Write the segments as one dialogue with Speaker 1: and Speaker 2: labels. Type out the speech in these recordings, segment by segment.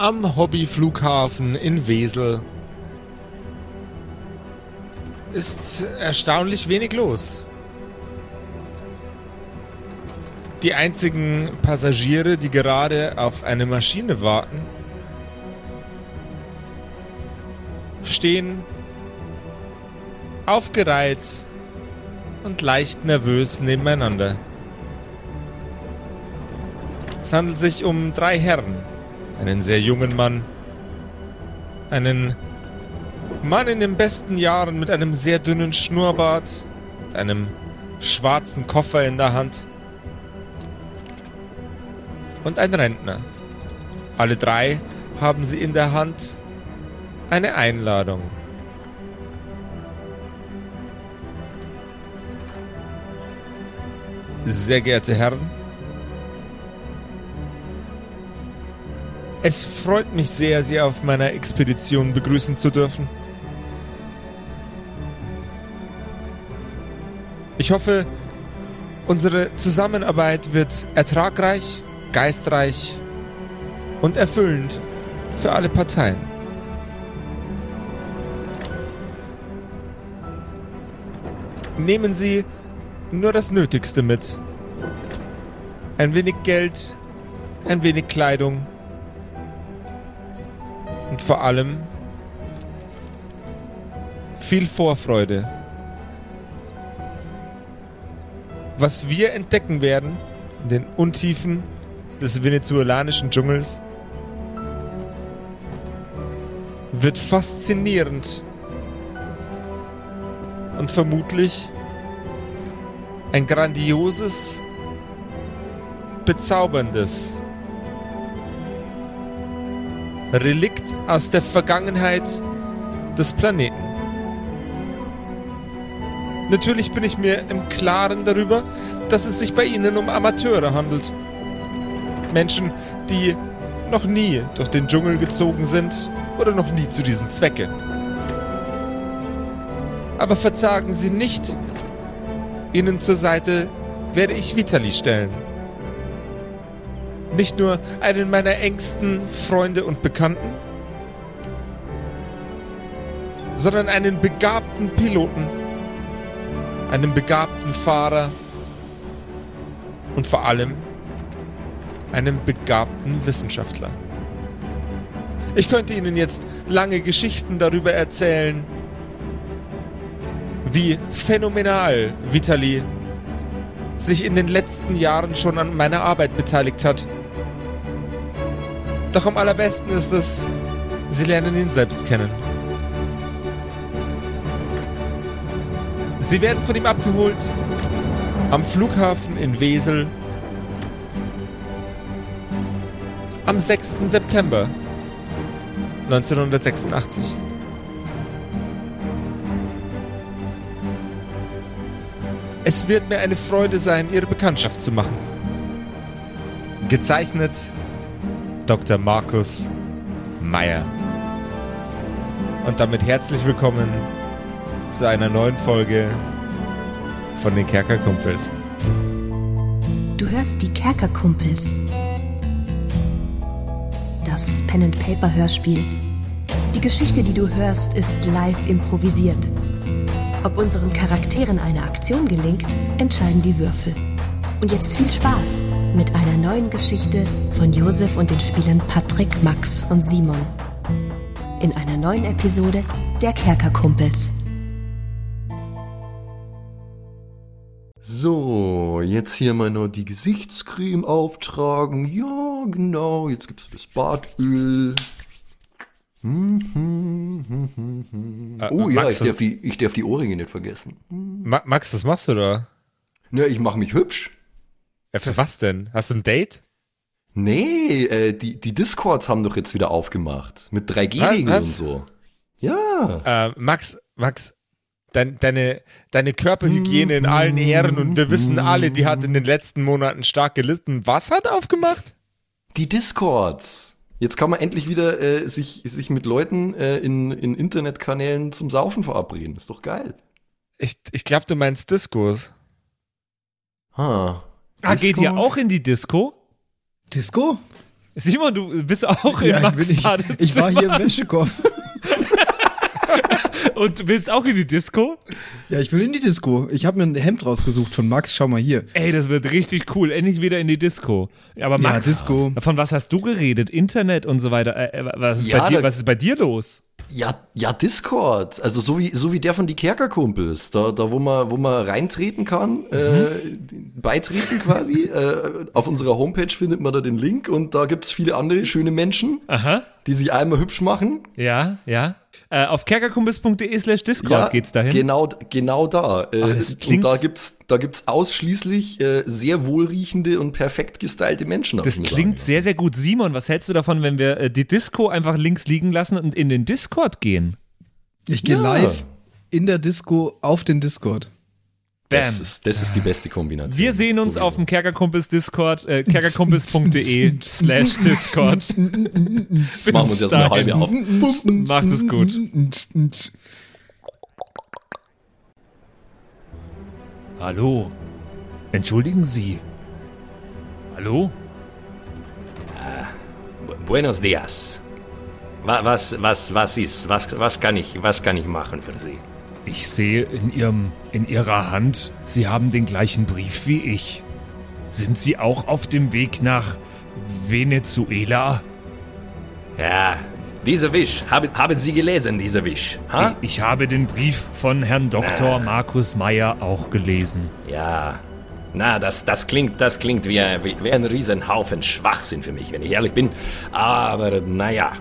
Speaker 1: am Hobbyflughafen in Wesel ist erstaunlich wenig los. Die einzigen Passagiere, die gerade auf eine Maschine warten, stehen aufgereiht und leicht nervös nebeneinander. Es handelt sich um drei Herren. Einen sehr jungen Mann, einen Mann in den besten Jahren mit einem sehr dünnen Schnurrbart, einem schwarzen Koffer in der Hand und ein Rentner. Alle drei haben sie in der Hand eine Einladung. Sehr geehrte Herren, es freut mich sehr, Sie auf meiner Expedition begrüßen zu dürfen. Ich hoffe, unsere Zusammenarbeit wird ertragreich, geistreich und erfüllend für alle Parteien. Nehmen Sie nur das Nötigste mit. Ein wenig Geld, ein wenig Kleidung und vor allem viel Vorfreude. Was wir entdecken werden in den Untiefen des venezolanischen Dschungels wird faszinierend und vermutlich ein grandioses, bezauberndes Relikt aus der Vergangenheit des Planeten. Natürlich bin ich mir im Klaren darüber, dass es sich bei Ihnen um Amateure handelt. Menschen, die noch nie durch den Dschungel gezogen sind oder noch nie zu diesem Zwecke. Aber verzagen Sie nicht, Ihnen zur Seite werde ich Vitali stellen. Nicht nur einen meiner engsten Freunde und Bekannten, sondern einen begabten Piloten, einen begabten Fahrer und vor allem einen begabten Wissenschaftler. Ich könnte Ihnen jetzt lange Geschichten darüber erzählen, wie phänomenal Vitali sich in den letzten Jahren schon an meiner Arbeit beteiligt hat. Doch am allerbesten ist es, Sie lernen ihn selbst kennen. Sie werden von ihm abgeholt am Flughafen in Wesel am 6. September 1986. Es wird mir eine Freude sein, Ihre Bekanntschaft zu machen. Gezeichnet Dr. Markus Meyer. Und damit herzlich willkommen zu einer neuen Folge von den Kerkerkumpels.
Speaker 2: Du hörst die Kerkerkumpels das Pen and Paper Hörspiel. Die Geschichte, die du hörst, ist live improvisiert. Ob unseren Charakteren eine Aktion gelingt, entscheiden die Würfel. Und jetzt viel Spaß einer neuen Geschichte von Josef und den Spielern Patrick, Max und Simon. In einer neuen Episode der Kerkerkumpels.
Speaker 3: So, jetzt hier mal noch die Gesichtscreme auftragen. Ja, genau. Jetzt gibt es das Badöl. Hm, hm, hm, oh äh, ja, Max, ich, darf die, ich darf die Ohrringe nicht vergessen.
Speaker 1: Ma Max, was machst du da?
Speaker 3: Na, ich mache mich hübsch.
Speaker 1: Ja, für was denn? Hast du ein Date?
Speaker 3: Nee, äh, die, die Discords haben doch jetzt wieder aufgemacht. Mit 3G-Regeln und so.
Speaker 1: Ja. Äh, Max, Max, Dein, deine, deine Körperhygiene in allen Ehren und wir wissen alle, die hat in den letzten Monaten stark gelitten. Was hat aufgemacht?
Speaker 3: Die Discords. Jetzt kann man endlich wieder äh, sich, sich mit Leuten äh, in, in Internetkanälen zum Saufen verabreden. Ist doch geil.
Speaker 1: Ich, ich glaube, du meinst Discos.
Speaker 4: Ha. Ah, geht ihr auch in die Disco?
Speaker 1: Disco?
Speaker 4: Simon, du bist auch in
Speaker 5: Ja,
Speaker 4: Max
Speaker 5: bin ich, ich war hier im Wäschekorb.
Speaker 4: Und du willst auch in die Disco?
Speaker 5: Ja, ich will in die Disco. Ich habe mir ein Hemd rausgesucht von Max. Schau mal hier.
Speaker 4: Ey, das wird richtig cool. Endlich wieder in die Disco. Aber
Speaker 5: Ja,
Speaker 4: Max,
Speaker 5: Disco.
Speaker 4: von was hast du geredet? Internet und so weiter. Äh, äh, was, ist
Speaker 3: Ja,
Speaker 4: bei dir, was ist bei dir los?
Speaker 3: Ja, ja, Discord. Also so wie, so wie der von die Kerkerkumpels. Da, da wo man, wo man reintreten kann, äh, beitreten quasi. äh, auf unserer Homepage findet man da den Link und da gibt's viele andere schöne Menschen,
Speaker 4: Aha,
Speaker 3: die sich einmal hübsch machen.
Speaker 4: ja, ja. Äh, auf kerkerkumpels.de slash Discord geht's dahin.
Speaker 3: Genau, genau da. Äh,
Speaker 4: Ach,
Speaker 3: und da gibt's, da gibt's ausschließlich äh, sehr wohlriechende und perfekt gestylte Menschen.
Speaker 4: Das klingt
Speaker 3: sagen
Speaker 4: sehr, sehr gut. Simon, was hältst du davon, wenn wir äh, die Disco einfach links liegen lassen und in den Discord gehen?
Speaker 5: Ich gehe
Speaker 3: Ja.
Speaker 5: live in der Disco auf den Discord.
Speaker 4: Bam.
Speaker 3: Das ist, das ist die beste Kombination.
Speaker 4: Wir sehen uns
Speaker 3: Sowieso.
Speaker 4: auf dem Kerkerkumpels Discord, äh, kerkerkumpels.de slash Discord.
Speaker 3: Jetzt machen wir uns erst mal eine halbe auf.
Speaker 4: Macht es gut. Hallo. Entschuldigen Sie. Hallo?
Speaker 6: Bu- Buenos dias. Wa- Was, was, was ist? Was, was, kann ich, was kann ich machen für Sie?
Speaker 4: Ich sehe in Ihrem, in Ihrer Hand, Sie haben den gleichen Brief wie ich. Sind Sie auch auf dem Weg nach Venezuela?
Speaker 6: Ja, dieser Wisch. Haben, haben Sie gelesen, dieser Wisch? Ha?
Speaker 4: Ich, ich habe den Brief von Herrn Dr. Markus Meyer auch gelesen.
Speaker 6: Ja. Na, das, das klingt, das klingt wie, ein- wie, wie ein Riesenhaufen Schwachsinn für mich, wenn ich ehrlich bin. Aber naja,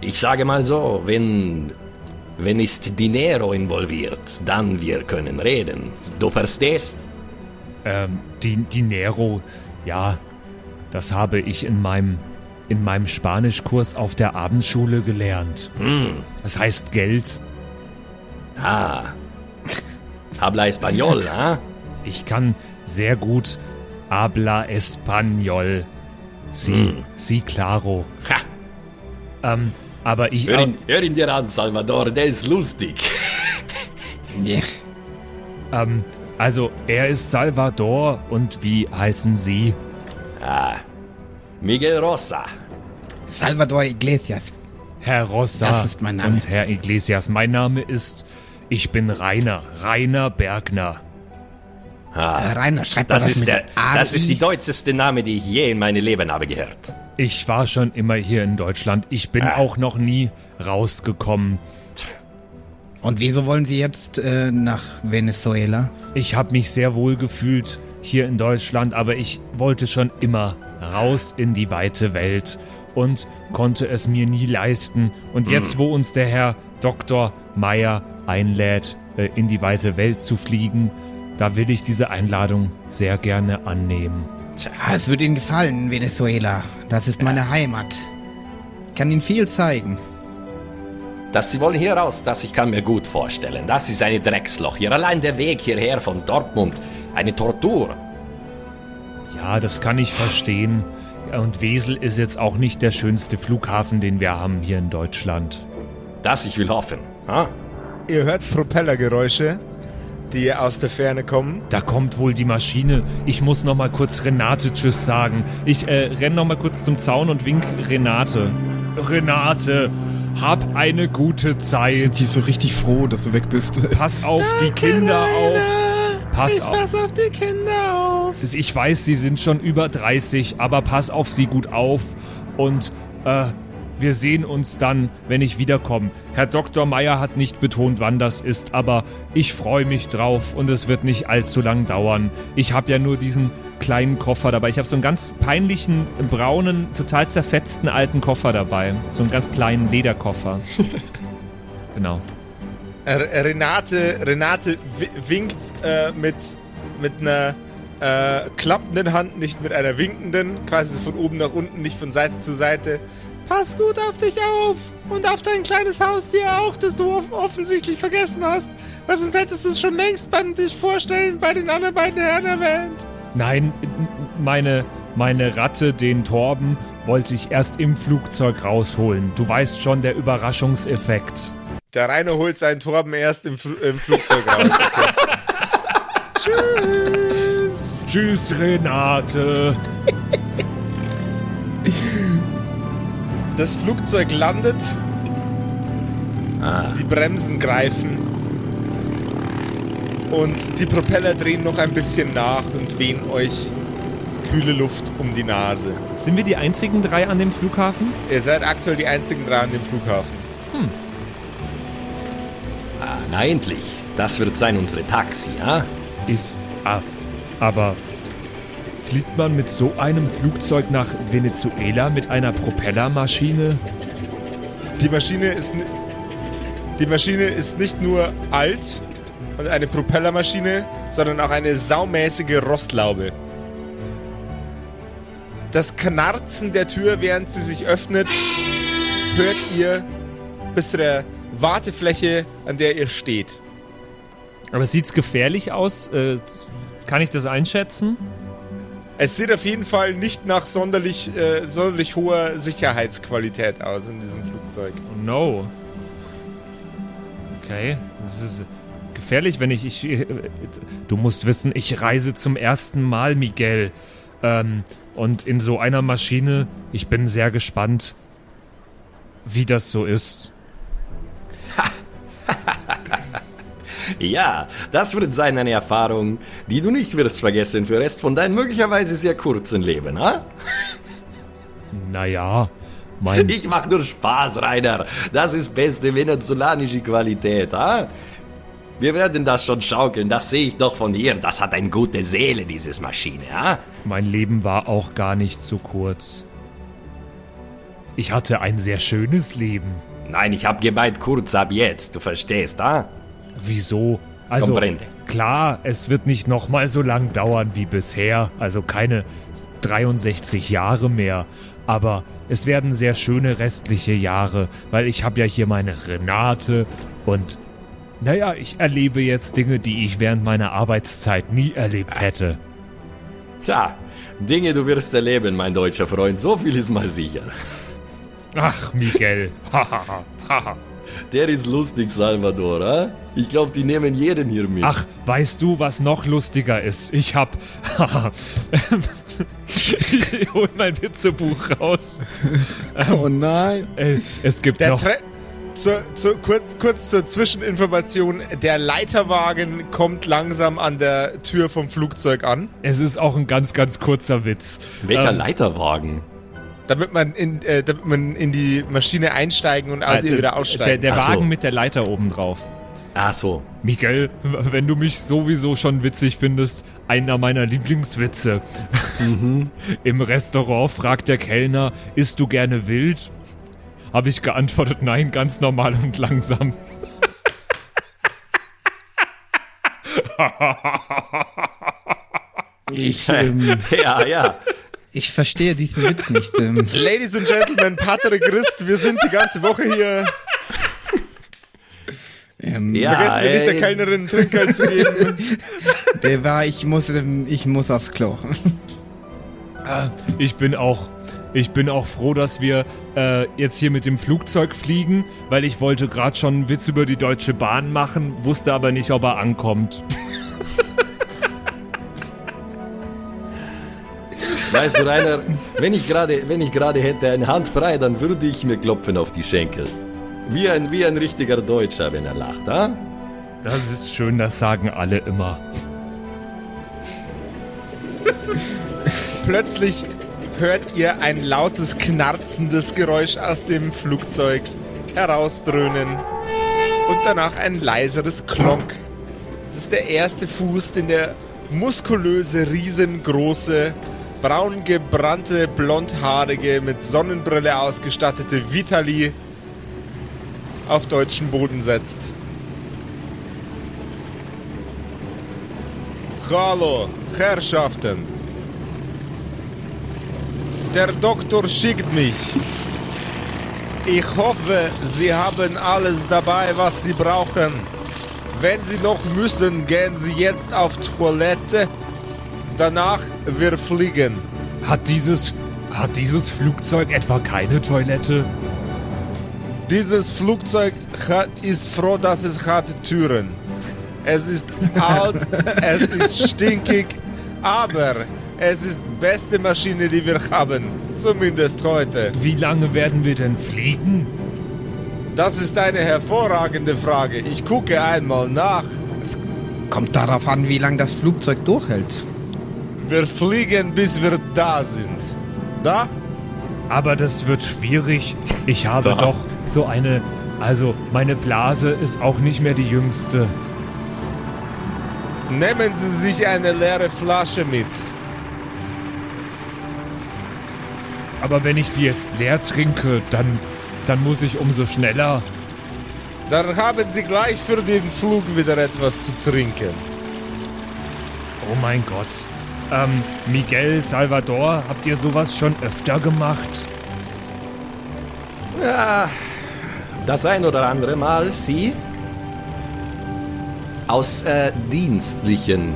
Speaker 6: ich sage mal so, wenn, wenn ist Dinero involviert, dann wir können reden. Du verstehst?
Speaker 4: Ähm, die, Dinero, ja, das habe ich in meinem, in meinem Spanischkurs auf der Abendschule gelernt. Das heißt Geld.
Speaker 6: Ah. Habla español, ah?
Speaker 4: Ich kann sehr gut habla español. Sí, sí, claro.
Speaker 6: Ha.
Speaker 4: Ähm, aber ich,
Speaker 6: Hör ihn, hör ihn dir an, Salvador, der ist lustig.
Speaker 4: ähm, also er ist Salvador und wie heißen Sie?
Speaker 6: Ah. Miguel Rosa.
Speaker 5: Salvador Iglesias.
Speaker 4: Herr Rossa
Speaker 5: Das ist mein Name.
Speaker 4: und Herr Iglesias. Mein Name ist, ich bin Rainer, Rainer Bergner.
Speaker 6: Ah.
Speaker 5: Rainer, schreib
Speaker 6: Das
Speaker 5: das
Speaker 6: ist,
Speaker 5: mit
Speaker 6: der, das ist die deutscheste Name, die ich je in meinem Leben habe gehört.
Speaker 4: Ich war schon immer hier in Deutschland. Ich bin
Speaker 6: Ah.
Speaker 4: auch noch nie rausgekommen.
Speaker 5: Und wieso wollen Sie jetzt äh, nach Venezuela?
Speaker 4: Ich habe mich sehr wohl gefühlt hier in Deutschland, aber ich wollte schon immer raus in die weite Welt und konnte es mir nie leisten. Und jetzt, wo uns der Herr Dr. Meyer einlädt, äh, in die weite Welt zu fliegen, da will ich diese Einladung sehr gerne annehmen.
Speaker 5: Ah, es wird Ihnen gefallen, Venezuela. Das ist meine Heimat. Ich kann Ihnen viel zeigen.
Speaker 6: Dass Sie wollen hier raus, das ich kann mir gut vorstellen. Das ist eine Drecksloch. Hier allein der Weg hierher von Dortmund. Eine Tortur.
Speaker 4: Ja, das kann ich verstehen. Und Wesel ist jetzt auch nicht der schönste Flughafen, den wir haben hier in Deutschland.
Speaker 6: Das ich will hoffen. Ha?
Speaker 1: Ihr hört Propellergeräusche, die aus der Ferne kommen.
Speaker 4: Da kommt wohl die Maschine. Ich muss noch mal kurz Renate Tschüss sagen. Ich äh, renn noch mal kurz zum Zaun und wink Renate. Renate, hab eine gute Zeit.
Speaker 5: Die ist so richtig froh, dass du weg bist.
Speaker 4: Pass auf die Kinder auf. Pass auf.
Speaker 1: Pass auf die Kinder auf.
Speaker 4: Ich weiß, sie sind schon über 30, aber pass auf sie gut auf. Und äh, wir sehen uns dann, wenn ich wiederkomme. Herr Dr. Meyer hat nicht betont, wann das ist, aber ich freue mich drauf und es wird nicht allzu lang dauern. Ich habe ja nur diesen kleinen Koffer dabei. Ich habe so einen ganz peinlichen, braunen, total zerfetzten alten Koffer dabei. So einen ganz kleinen Lederkoffer. genau.
Speaker 1: Renate, Renate wi- winkt äh, mit, mit einer äh, klappenden Hand, nicht mit einer winkenden, quasi von oben nach unten, nicht von Seite zu Seite. Pass gut auf dich auf und auf dein kleines Haustier auch, das du off offensichtlich vergessen hast. Weil sonst hättest du es schon längst beim dich vorstellen bei den anderen beiden Herren erwähnt.
Speaker 4: Nein, meine, meine Ratte, den Torben, wollte ich erst im Flugzeug rausholen. Du weißt schon, der Überraschungseffekt.
Speaker 1: Der Rainer holt seinen Torben erst im, Fl im Flugzeug raus. Okay. Tschüss.
Speaker 4: Tschüss, Renate.
Speaker 1: Das Flugzeug landet,
Speaker 6: Ah,
Speaker 1: die Bremsen greifen und die Propeller drehen noch ein bisschen nach und wehen euch kühle Luft um die Nase.
Speaker 4: Sind wir die einzigen drei an dem Flughafen?
Speaker 1: Ihr seid aktuell die einzigen drei an dem Flughafen.
Speaker 6: ah, na endlich. Das wird sein unsere Taxi, ja?
Speaker 4: Ist. Ah, aber. Fliegt man mit so einem Flugzeug nach Venezuela mit einer Propellermaschine?
Speaker 1: Die Maschine ist, die Maschine ist nicht nur alt und eine Propellermaschine, sondern auch eine saumäßige Rostlaube. Das Knarzen der Tür, während sie sich öffnet, hört ihr bis zu der Wartefläche, an der ihr steht.
Speaker 4: Aber sieht's gefährlich aus? Äh, kann ich das einschätzen?
Speaker 1: Es sieht auf jeden Fall nicht nach sonderlich, äh, sonderlich hoher Sicherheitsqualität aus in diesem Flugzeug.
Speaker 4: Oh no. Okay, das ist gefährlich, wenn ich, ich. äh, Du musst wissen, ich reise zum ersten Mal, Miguel. Ähm, und in so einer Maschine, ich bin sehr gespannt, wie das so ist.
Speaker 6: Ja, das wird sein eine Erfahrung, die du nicht wirst vergessen für Rest von deinem möglicherweise sehr kurzen Leben, ha?
Speaker 4: Naja, mein.
Speaker 6: Ich mach nur Spaß, Rainer. Das ist beste venezolanische Qualität, ha? Wir werden das schon schaukeln, das sehe ich doch von hier. Das hat eine gute Seele, dieses Maschine, ha?
Speaker 4: Mein Leben war auch gar nicht so kurz. Ich hatte ein sehr schönes Leben.
Speaker 6: Nein, ich hab gemeint kurz ab jetzt, du verstehst, ha?
Speaker 4: Wieso? Also
Speaker 6: Comprende.
Speaker 4: klar, es wird nicht noch mal so lang dauern wie bisher, also keine 63 Jahre mehr, aber es werden sehr schöne restliche Jahre, weil ich habe ja hier meine Renate und naja, ich erlebe jetzt Dinge, die ich während meiner Arbeitszeit nie erlebt hätte.
Speaker 6: Tja, Dinge du wirst erleben, mein deutscher Freund, so viel ist mal sicher.
Speaker 4: Ach, Miguel. Hahaha. Haha.
Speaker 6: Der ist lustig, Salvador, ha? Ich glaube, die nehmen jeden hier mit.
Speaker 4: Ach, weißt du, was noch lustiger ist? Ich hab. ich hol mein Witzebuch raus.
Speaker 5: Oh nein.
Speaker 4: Äh, es gibt
Speaker 1: Der
Speaker 4: noch.
Speaker 1: Tre zur, zur, kurz, kurz zur Zwischeninformation. Der Leiterwagen kommt langsam an der Tür vom Flugzeug an,
Speaker 4: Es ist auch ein ganz, ganz kurzer Witz.
Speaker 6: Welcher
Speaker 4: ähm,
Speaker 6: Leiterwagen?
Speaker 1: Damit man in, äh, damit man in die Maschine einsteigen und aus
Speaker 4: äh,
Speaker 1: ihr wieder
Speaker 4: Der,
Speaker 1: aussteigen
Speaker 4: der
Speaker 1: kann.
Speaker 6: Ach so.
Speaker 4: Wagen mit der Leiter oben drauf.
Speaker 6: Ach so.
Speaker 4: Miguel, wenn du mich sowieso schon witzig findest, einer meiner Lieblingswitze. Im Restaurant fragt der Kellner, isst du gerne wild? Habe ich geantwortet, nein, ganz normal und langsam.
Speaker 5: Ich, ähm,
Speaker 6: Ja, ja.
Speaker 5: Ich verstehe diesen Witz nicht. Ähm,
Speaker 1: Ladies and Gentlemen, Patrick Christ, wir sind die ganze Woche hier.
Speaker 5: ähm,
Speaker 6: Ja,
Speaker 1: Vergessen Sie nicht, der. Kellnerin Trinkgeld zu geben.
Speaker 5: Der war, ich muss, ähm, ich muss aufs Klo.
Speaker 4: Ich bin auch, ich bin auch froh, dass wir äh, jetzt hier mit dem Flugzeug fliegen, weil ich wollte gerade schon einen Witz über die Deutsche Bahn machen, wusste aber nicht, ob er ankommt.
Speaker 6: Weißt du, Rainer, wenn ich gerade, wenn ich gerade hätte eine Hand frei, dann würde ich mir klopfen auf die Schenkel. Wie ein, wie ein richtiger Deutscher, wenn er lacht, ha?
Speaker 4: Das ist schön, das sagen alle immer.
Speaker 1: Plötzlich hört ihr ein lautes, knarzendes Geräusch aus dem Flugzeug herausdröhnen und danach ein leiseres Klonk. Es ist der erste Fuß, den der muskulöse, riesengroße, braun gebrannte, blondhaarige, mit Sonnenbrille ausgestattete Vitali auf deutschen Boden setzt. Hallo, Herrschaften. Der Doktor schickt mich. Ich hoffe, Sie haben alles dabei, was Sie brauchen. Wenn Sie noch müssen, gehen Sie jetzt auf Toilette. Danach wir fliegen.
Speaker 4: Hat dieses, hat dieses Flugzeug etwa keine Toilette?
Speaker 1: Dieses Flugzeug hat, ist froh, dass es hat Türen. Es ist alt, es ist stinkig, aber es ist beste Maschine, die wir haben. Zumindest heute.
Speaker 4: Wie lange werden wir denn fliegen?
Speaker 1: Das ist eine hervorragende Frage. Ich gucke einmal nach.
Speaker 5: Kommt darauf an, wie lange das Flugzeug durchhält.
Speaker 1: Wir fliegen, bis wir da sind. Da?
Speaker 4: Aber das wird schwierig. Ich habe
Speaker 6: Da.
Speaker 4: doch so eine. Also, meine Blase ist auch nicht mehr die jüngste.
Speaker 1: Nehmen Sie sich eine leere Flasche mit.
Speaker 4: Aber wenn ich die jetzt leer trinke, dann, dann muss ich umso schneller.
Speaker 1: Dann haben Sie gleich für den Flug wieder etwas zu trinken.
Speaker 4: Oh mein Gott. Ähm, Miguel, Salvador, habt ihr sowas schon öfter gemacht?
Speaker 6: Ja, das ein oder andere Mal, Sie? Aus äh, dienstlichen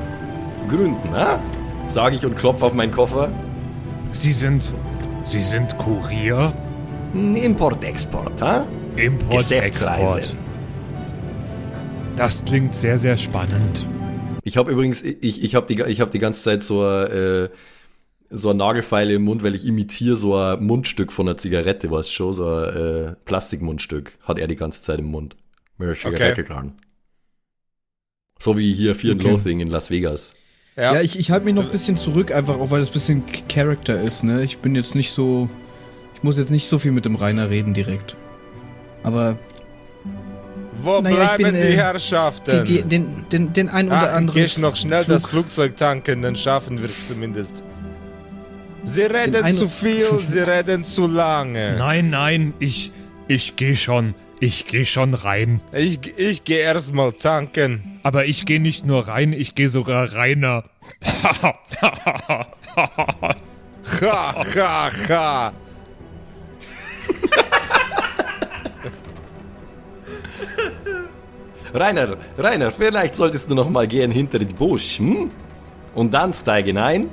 Speaker 6: Gründen, ha? Sag ich und klopf auf meinen Koffer.
Speaker 4: Sie sind. Sie sind Kurier?
Speaker 6: Import-Export, ha?
Speaker 4: Import,
Speaker 6: Geschäftsreise.
Speaker 4: Export. Das klingt sehr, sehr spannend.
Speaker 6: Ich habe übrigens, ich, ich habe die, ich hab die ganze Zeit so, äh, so ein Nagelfeile im Mund, weil ich imitiere so ein Mundstück von einer Zigarette, was schon, so ein äh, Plastikmundstück hat er die ganze Zeit im Mund. Mir ist Zigarette dran. So wie hier Fear and
Speaker 5: Okay.
Speaker 6: Loathing in Las Vegas.
Speaker 1: Ja.
Speaker 5: Ja, ich, ich halte mich noch ein bisschen zurück, einfach auch weil das ein bisschen Character ist, ne? Ich bin jetzt nicht so. Ich muss jetzt nicht so viel mit dem Rainer reden direkt. Aber
Speaker 1: Wo
Speaker 5: Naja,
Speaker 1: bleiben
Speaker 5: bin,
Speaker 1: die
Speaker 5: äh,
Speaker 1: Herrschaften?
Speaker 5: die, die, den, den, den ein oder
Speaker 1: Ach,
Speaker 5: anderen.
Speaker 1: gehst noch schnell
Speaker 5: Flug-
Speaker 1: das Flugzeug tanken, dann schaffen wir es zumindest. Sie reden zu viel, sie reden zu lange.
Speaker 4: Nein, nein, ich. Ich geh schon. Ich geh schon rein.
Speaker 1: Ich, ich gehe erstmal tanken.
Speaker 4: Aber ich gehe nicht nur rein, ich gehe sogar reiner.
Speaker 1: Ha, ha, ha.
Speaker 6: Rainer, Rainer, vielleicht solltest du noch mal gehen hinter den Busch, hm? Und dann steigen ein.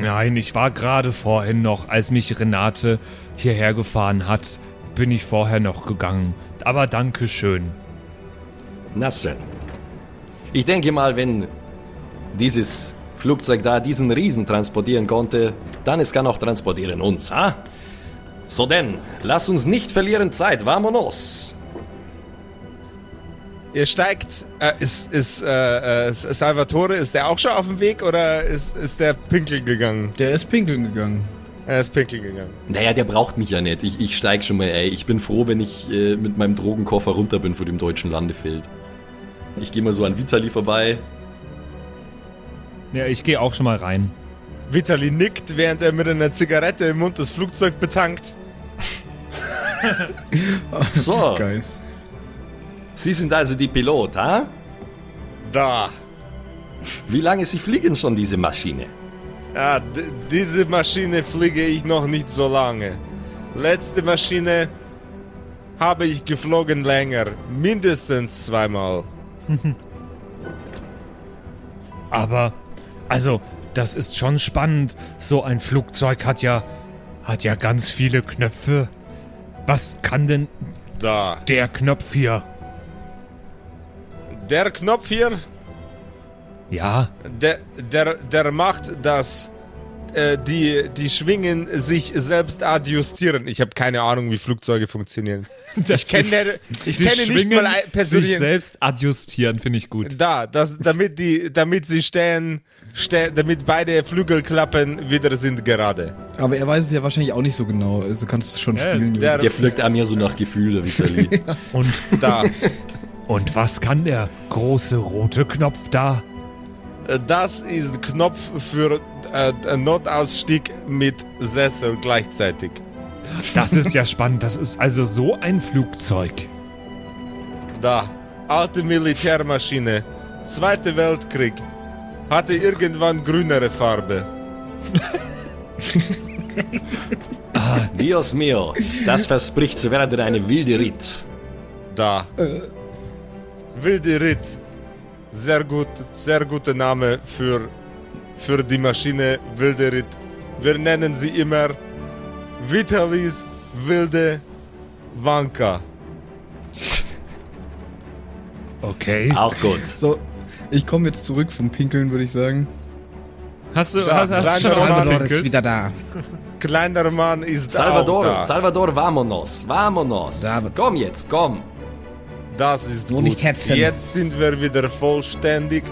Speaker 4: Nein, ich war gerade vorhin noch, als mich Renate hierher gefahren hat, bin ich vorher noch gegangen. Aber danke schön.
Speaker 6: Nasse. Ich denke mal, wenn dieses Flugzeug da diesen Riesen transportieren konnte, dann es kann auch transportieren uns, ha? So denn, lass uns nicht verlieren Zeit, vamonos.
Speaker 1: Ihr steigt. Äh, ist ist äh, äh, Salvatore, ist der auch schon auf dem Weg oder ist, ist der pinkeln gegangen?
Speaker 5: Der ist pinkeln gegangen.
Speaker 1: Er ist pinkeln gegangen.
Speaker 6: Naja, der braucht mich ja nicht. Ich, ich steig schon mal, ey. Ich bin froh, wenn ich äh, mit meinem Drogenkoffer runter bin vor dem deutschen Landefeld. Ich gehe mal so an Vitali vorbei.
Speaker 4: Ja, ich gehe auch schon mal rein.
Speaker 1: Vitali nickt, während er mit einer Zigarette im Mund das Flugzeug betankt.
Speaker 6: So,
Speaker 5: Geil.
Speaker 6: Sie sind also die Pilot, ha?
Speaker 1: Da.
Speaker 6: Wie lange Sie fliegen schon diese Maschine?
Speaker 1: Ja, d- diese Maschine fliege ich noch nicht so lange. Letzte Maschine habe ich geflogen länger. Mindestens zweimal.
Speaker 4: Aber, also, das ist schon spannend. So ein Flugzeug hat ja, hat ja ganz viele Knöpfe. Was kann denn
Speaker 1: Da.
Speaker 4: der Knopf hier?
Speaker 1: Der Knopf hier,
Speaker 4: Ja,
Speaker 1: der, der, der macht, dass äh, die, die Schwingen sich selbst adjustieren. Ich habe keine Ahnung, wie Flugzeuge funktionieren. Ich kenne, ich
Speaker 4: die
Speaker 1: kenne nicht mal ein-
Speaker 4: sich
Speaker 1: persönlich.
Speaker 4: selbst adjustieren, finde ich gut.
Speaker 1: Da, das, damit die, damit sie stehen, stehen, damit beide Flügelklappen wieder sind gerade.
Speaker 5: Aber er weiß es ja wahrscheinlich auch nicht so genau. Also kannst du schon
Speaker 4: Ja,
Speaker 5: spielen.
Speaker 1: der-
Speaker 6: Der fliegt an mir so nach Gefühl, der Vitali.
Speaker 4: Und,
Speaker 1: Da.
Speaker 4: und was kann der große rote Knopf da?
Speaker 1: Das ist Knopf für äh, Notausstieg mit Sessel gleichzeitig.
Speaker 4: Das ist ja spannend. Das ist also so ein Flugzeug.
Speaker 1: Da. Alte Militärmaschine. Zweiter Weltkrieg. Hatte irgendwann grünere Farbe.
Speaker 6: Dios mio, das verspricht zu werden eine wilde Ritt.
Speaker 1: Da. Wilde Ritt. Sehr gut, sehr guter Name für, für die Maschine Wilde Ritt. Wir nennen sie immer Vitalis Wilde Wanka.
Speaker 4: Okay.
Speaker 6: Auch gut.
Speaker 5: So, ich komme jetzt zurück vom Pinkeln, würde ich sagen.
Speaker 4: Hast du,
Speaker 1: Da,
Speaker 4: hast, hast schon
Speaker 1: Roman.
Speaker 5: Salvador ist wieder da.
Speaker 1: kleiner Mann ist
Speaker 6: Salvador,
Speaker 1: auch da.
Speaker 6: Salvador, vamonos, vamonos.
Speaker 5: Aber-
Speaker 6: komm jetzt, komm.
Speaker 1: Das ist
Speaker 5: Nur
Speaker 1: gut.
Speaker 5: nicht.
Speaker 1: Jetzt sind wir wieder vollständig.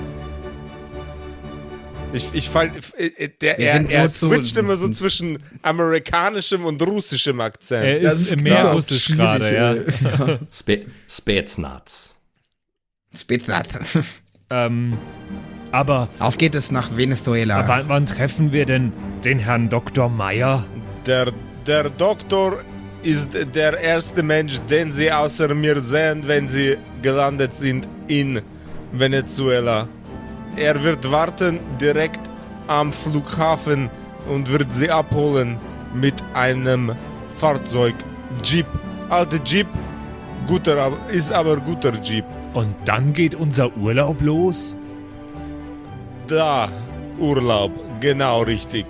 Speaker 1: Ich, ich fall, äh, der,
Speaker 5: Wir
Speaker 1: er, er switcht immer so zwischen amerikanischem und russischem Akzent.
Speaker 4: Er
Speaker 5: Das
Speaker 4: ist,
Speaker 5: ist
Speaker 4: mehr
Speaker 5: klar,
Speaker 4: Russisch gerade, ja.
Speaker 5: äh,
Speaker 6: Spe Spätsnaz.
Speaker 5: Spitznat.
Speaker 4: Ähm, aber
Speaker 5: Auf geht es nach Venezuela.
Speaker 4: wann, wann treffen wir denn den Herrn Dr. Meyer?
Speaker 1: Der, der Doktor ist der erste Mensch, den Sie außer mir sehen, wenn Sie gelandet sind in Venezuela. Er wird warten direkt am Flughafen und wird Sie abholen mit einem Fahrzeug. Jeep. Alter Jeep. Guter, ist aber guter Jeep.
Speaker 4: Und dann geht unser Urlaub los?
Speaker 1: Da, Urlaub. Genau richtig.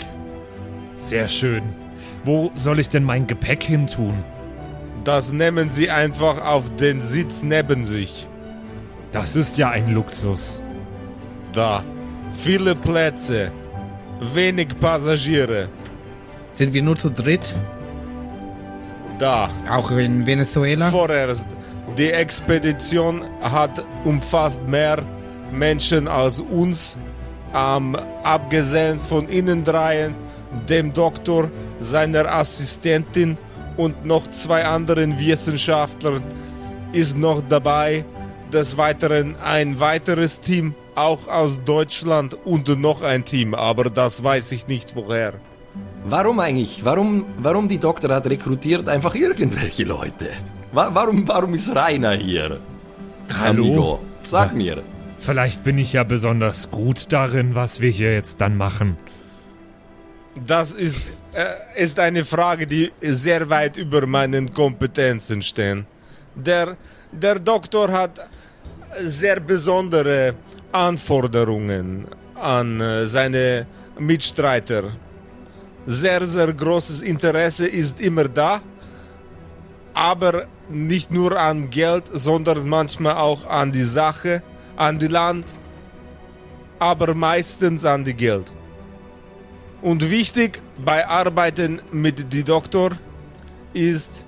Speaker 4: Sehr schön. Wo soll ich denn mein Gepäck hin tun?
Speaker 1: Das nehmen Sie einfach auf den Sitz neben sich.
Speaker 4: Das ist ja ein Luxus.
Speaker 1: Da. Viele Plätze. Wenig Passagiere.
Speaker 5: Sind wir nur zu dritt?
Speaker 1: Da.
Speaker 5: Auch in Venezuela?
Speaker 1: Vorerst. Die Expedition hat umfasst mehr Menschen als uns. Ähm, abgesehen von Ihnen dreien, dem Doktor, seiner Assistentin und noch zwei anderen Wissenschaftlern ist noch dabei. Des Weiteren ein weiteres Team, auch aus Deutschland und noch ein Team, aber das weiß ich nicht woher.
Speaker 6: Warum eigentlich? Warum, warum die Doktor hat rekrutiert einfach irgendwelche Leute? Wa warum, warum ist Rainer hier?
Speaker 4: Hallo?
Speaker 6: Amigo, sag
Speaker 4: Wa-
Speaker 6: mir.
Speaker 4: Vielleicht bin ich ja besonders gut darin, was wir hier jetzt dann machen.
Speaker 1: Das ist, äh, ist eine Frage, die sehr weit über meinen Kompetenzen stehen. Der, der Doktor hat sehr besondere Anforderungen an äh, seine Mitstreiter. Sehr, sehr großes Interesse ist immer da, aber nicht nur an Geld, sondern manchmal auch an die Sache, an die Land, aber meistens an die Geld. Und wichtig bei Arbeiten mit die Doktor ist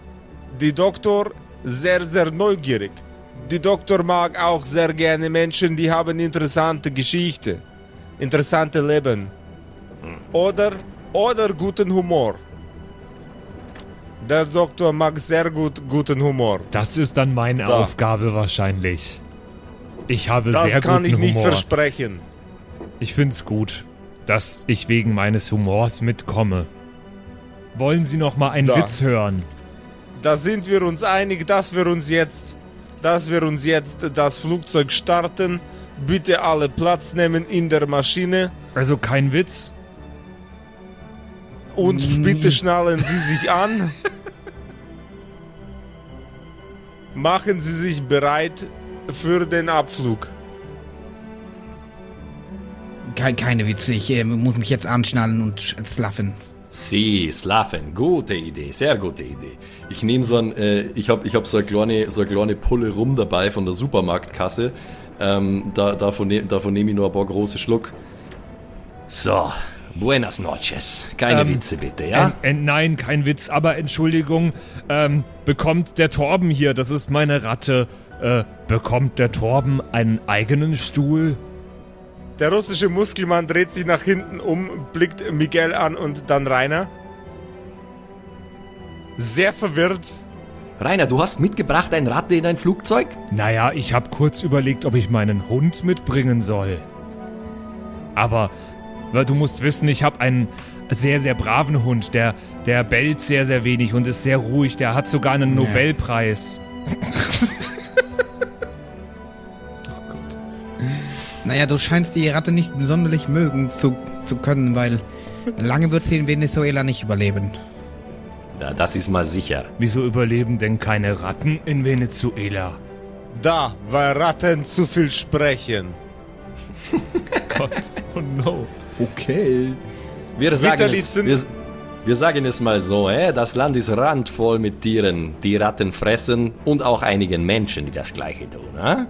Speaker 1: die Doktor sehr, sehr neugierig. Die Doktor mag auch sehr gerne Menschen, die haben interessante Geschichte, interessante Leben oder, oder guten Humor. Der Doktor mag sehr gut guten Humor.
Speaker 4: Das ist dann meine
Speaker 1: Da.
Speaker 4: Aufgabe wahrscheinlich. Ich habe
Speaker 1: Das
Speaker 4: sehr
Speaker 1: kann
Speaker 4: guten
Speaker 1: ich nicht
Speaker 4: Humor.
Speaker 1: versprechen.
Speaker 4: Ich find's gut, dass ich wegen meines Humors mitkomme. Wollen Sie noch mal einen
Speaker 1: Da.
Speaker 4: Witz hören?
Speaker 1: Da sind wir uns einig, dass wir uns jetzt, dass wir uns jetzt das Flugzeug starten. Bitte alle Platz nehmen in der Maschine
Speaker 4: Also kein Witz?
Speaker 1: und bitte schnallen Sie sich an. Machen Sie sich bereit für den Abflug.
Speaker 5: Ke keine Witze, ich äh, muss mich jetzt anschnallen und sch- slaffen.
Speaker 6: Sie, Slaven, gute Idee, sehr gute Idee. Ich nehme so ein, äh, ich habe ich hab so eine kleine, so eine kleine Pulle rum dabei von der Supermarktkasse. Ähm, da, davon ne, davon nehme ich nur ein paar große Schluck. So, buenas noches. Keine
Speaker 4: Ähm,
Speaker 6: Witze bitte, ja?
Speaker 4: Äh, äh, nein, kein Witz, aber Entschuldigung, ähm, bekommt der Torben hier, das ist meine Ratte, äh, bekommt der Torben einen eigenen Stuhl?
Speaker 1: Der russische Muskelmann dreht sich nach hinten um, blickt Miguel an und dann Rainer. Sehr verwirrt.
Speaker 6: Rainer, du hast mitgebracht ein Ratte in dein Flugzeug?
Speaker 4: Naja, ich habe kurz überlegt, ob ich meinen Hund mitbringen soll. Aber weil du musst wissen, ich habe einen sehr, sehr braven Hund, der, der bellt sehr, sehr wenig und ist sehr ruhig. Der hat sogar einen
Speaker 5: Ja.
Speaker 4: Nobelpreis.
Speaker 5: Naja, du scheinst die Ratte nicht sonderlich mögen zu, zu können, weil lange wird sie in Venezuela nicht überleben.
Speaker 6: Ja, das ist mal sicher.
Speaker 4: Wieso überleben denn keine Ratten in Venezuela?
Speaker 1: Da, weil Ratten zu viel sprechen.
Speaker 4: Gott, oh no.
Speaker 5: Okay.
Speaker 6: Wir sagen, es, wir, wir sagen es mal so, äh, das Land ist randvoll mit Tieren, die Ratten fressen und auch einigen Menschen, die das gleiche tun. Äh?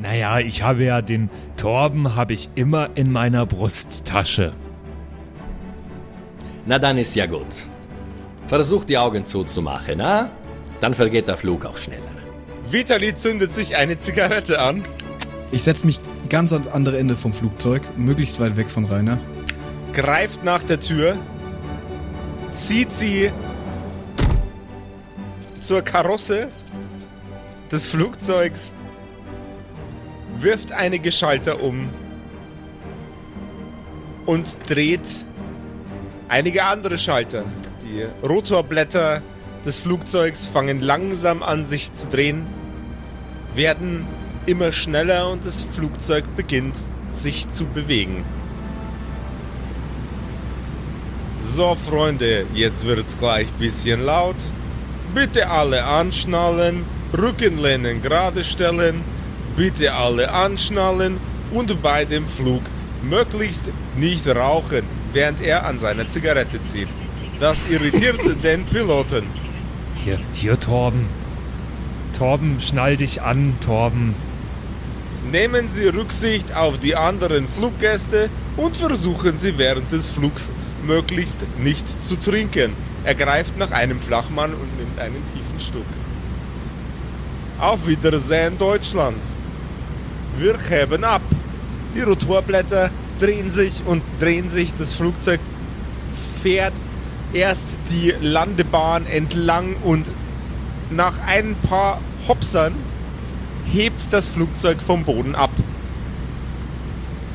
Speaker 4: Naja, ich habe ja den Torben habe ich immer in meiner Brusttasche.
Speaker 6: Na dann ist ja gut. Versuch die Augen zuzumachen, na? Dann vergeht der Flug auch schneller.
Speaker 1: Vitali zündet sich eine Zigarette an.
Speaker 5: Ich setze mich ganz ans andere Ende vom Flugzeug, möglichst weit weg von Rainer.
Speaker 1: greift nach der Tür, zieht sie zur Karosse des Flugzeugs, wirft einige Schalter um und dreht einige andere Schalter. Die Rotorblätter des Flugzeugs fangen langsam an sich zu drehen, werden immer schneller und das Flugzeug beginnt sich zu bewegen. So, Freunde, jetzt wird's gleich bisschen laut. Bitte alle anschnallen, Rückenlehnen gerade stellen, bitte alle anschnallen und bei dem Flug möglichst nicht rauchen, während er an seiner Zigarette zieht. Das irritiert den Piloten.
Speaker 4: Hier, hier, Torben. Torben, schnall dich an, Torben.
Speaker 1: Nehmen Sie Rücksicht auf die anderen Fluggäste und versuchen Sie während des Flugs möglichst nicht zu trinken. Er greift nach einem Flachmann und nimmt einen tiefen Stuck. Auf Wiedersehen, Deutschland. Wir heben ab. Die Rotorblätter drehen sich und drehen sich. Das Flugzeug fährt erst die Landebahn entlang und nach ein paar Hopsern hebt das Flugzeug vom Boden ab.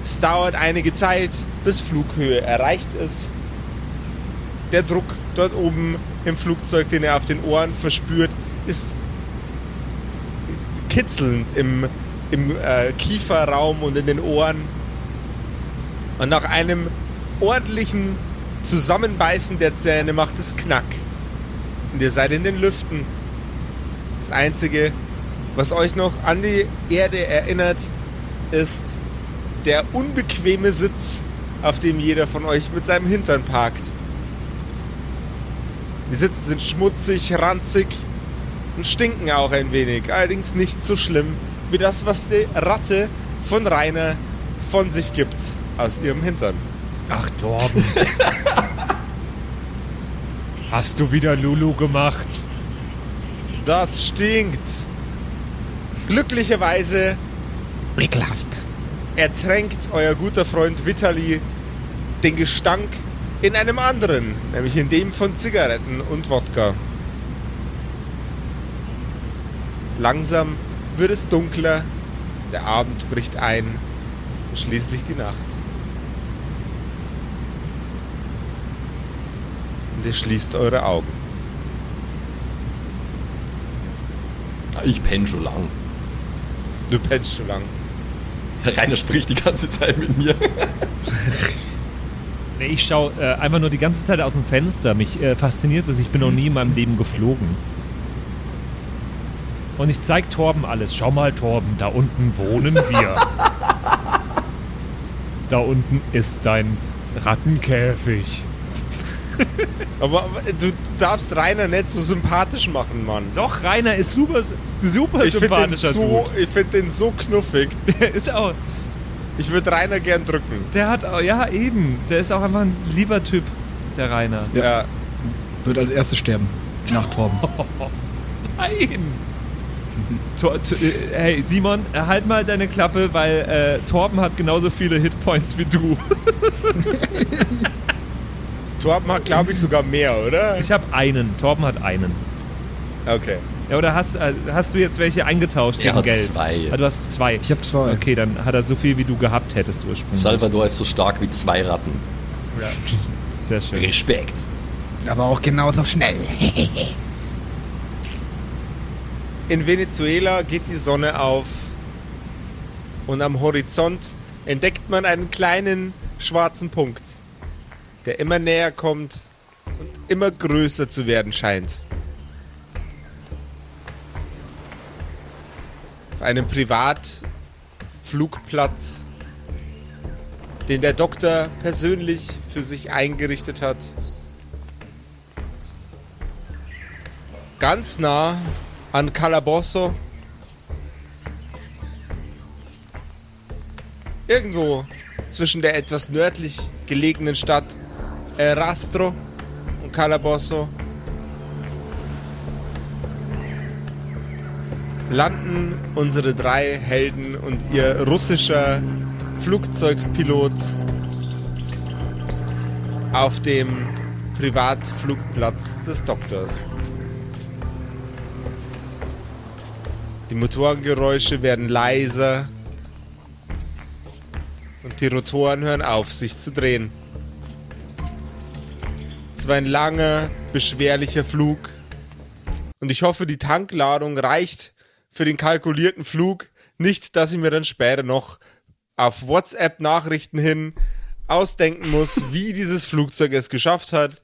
Speaker 1: Es dauert einige Zeit, bis Flughöhe erreicht ist. Der Druck dort oben im Flugzeug, den er auf den Ohren verspürt, ist kitzelnd im, im äh, Kieferraum und in den Ohren. Und nach einem ordentlichen Zusammenbeißen der Zähne macht es Knack. Und ihr seid in den Lüften. Das Einzige, was euch noch an die Erde erinnert, ist der unbequeme Sitz, auf dem jeder von euch mit seinem Hintern parkt. Die Sitze sind schmutzig, ranzig und stinken auch ein wenig, allerdings nicht so schlimm wie das, was die Ratte von Rainer von sich gibt aus ihrem Hintern.
Speaker 4: Ach, Torben. Hast du wieder Lulu gemacht?
Speaker 1: Das stinkt. Glücklicherweise
Speaker 5: Ekelhaft.
Speaker 1: ertränkt euer guter Freund Vitali den Gestank in einem anderen, nämlich in dem von Zigaretten und Wodka. Langsam wird es dunkler, der Abend bricht ein und schließlich die Nacht. Und ihr schließt eure Augen.
Speaker 6: Ich penne schon lang.
Speaker 1: Du pennst schon lang.
Speaker 6: Der Rainer spricht die ganze Zeit mit mir.
Speaker 4: Nee, ich schaue äh, einfach nur die ganze Zeit aus dem Fenster. Mich äh, fasziniert es, ich bin noch nie in meinem Leben geflogen. Und ich zeig Torben alles. Schau mal, Torben, da unten wohnen wir. da unten ist dein Rattenkäfig.
Speaker 1: Aber aber du darfst Rainer nicht so sympathisch machen, Mann.
Speaker 4: Doch, Rainer ist super, super
Speaker 1: Ich finde den,
Speaker 4: sympathischer
Speaker 1: so,
Speaker 4: Dude.
Speaker 1: ich find den so knuffig.
Speaker 4: Der ist auch,
Speaker 1: Ich würde Rainer gern drücken.
Speaker 4: der hat auch, ja eben, der ist auch einfach ein lieber Typ, der Rainer.
Speaker 1: Ja.
Speaker 5: Wird als erstes sterben. Nach Torben.
Speaker 4: Nein! Tor, t- äh, hey, Simon, halt mal deine Klappe, weil äh, Torben hat genauso viele Hitpoints wie du.
Speaker 1: Torben hat, glaube ich, sogar mehr, oder?
Speaker 4: Ich habe einen. Torben hat einen.
Speaker 1: Okay.
Speaker 4: Ja, oder hast, äh, hast du jetzt welche eingetauscht
Speaker 6: Er
Speaker 4: gegen
Speaker 6: hat
Speaker 4: Geld?
Speaker 6: zwei jetzt.
Speaker 4: Ah, du hast zwei.
Speaker 5: Ich habe zwei.
Speaker 4: Okay, dann hat er so viel, wie du gehabt hättest ursprünglich.
Speaker 6: Salvador ist so stark wie zwei Ratten.
Speaker 4: Ja. Sehr schön.
Speaker 6: Respekt.
Speaker 5: Aber auch genauso schnell.
Speaker 1: In Venezuela geht die Sonne auf und am Horizont entdeckt man einen kleinen schwarzen Punkt, der immer näher kommt und immer größer zu werden scheint. Auf einem Privatflugplatz, den der Doktor persönlich für sich eingerichtet hat. Ganz nah an Calabozo. Irgendwo zwischen der etwas nördlich gelegenen Stadt Rastro Calabozo. Landen unsere drei Helden und ihr russischer Flugzeugpilot auf dem Privatflugplatz des Doktors. Die Motorengeräusche werden leiser und die Rotoren hören auf, sich zu drehen. Es war ein langer, beschwerlicher Flug und ich hoffe, die Tankladung reicht für den kalkulierten Flug. Nicht, dass ich mir dann später noch auf WhatsApp-Nachrichten hin ausdenken muss, wie dieses Flugzeug es geschafft hat,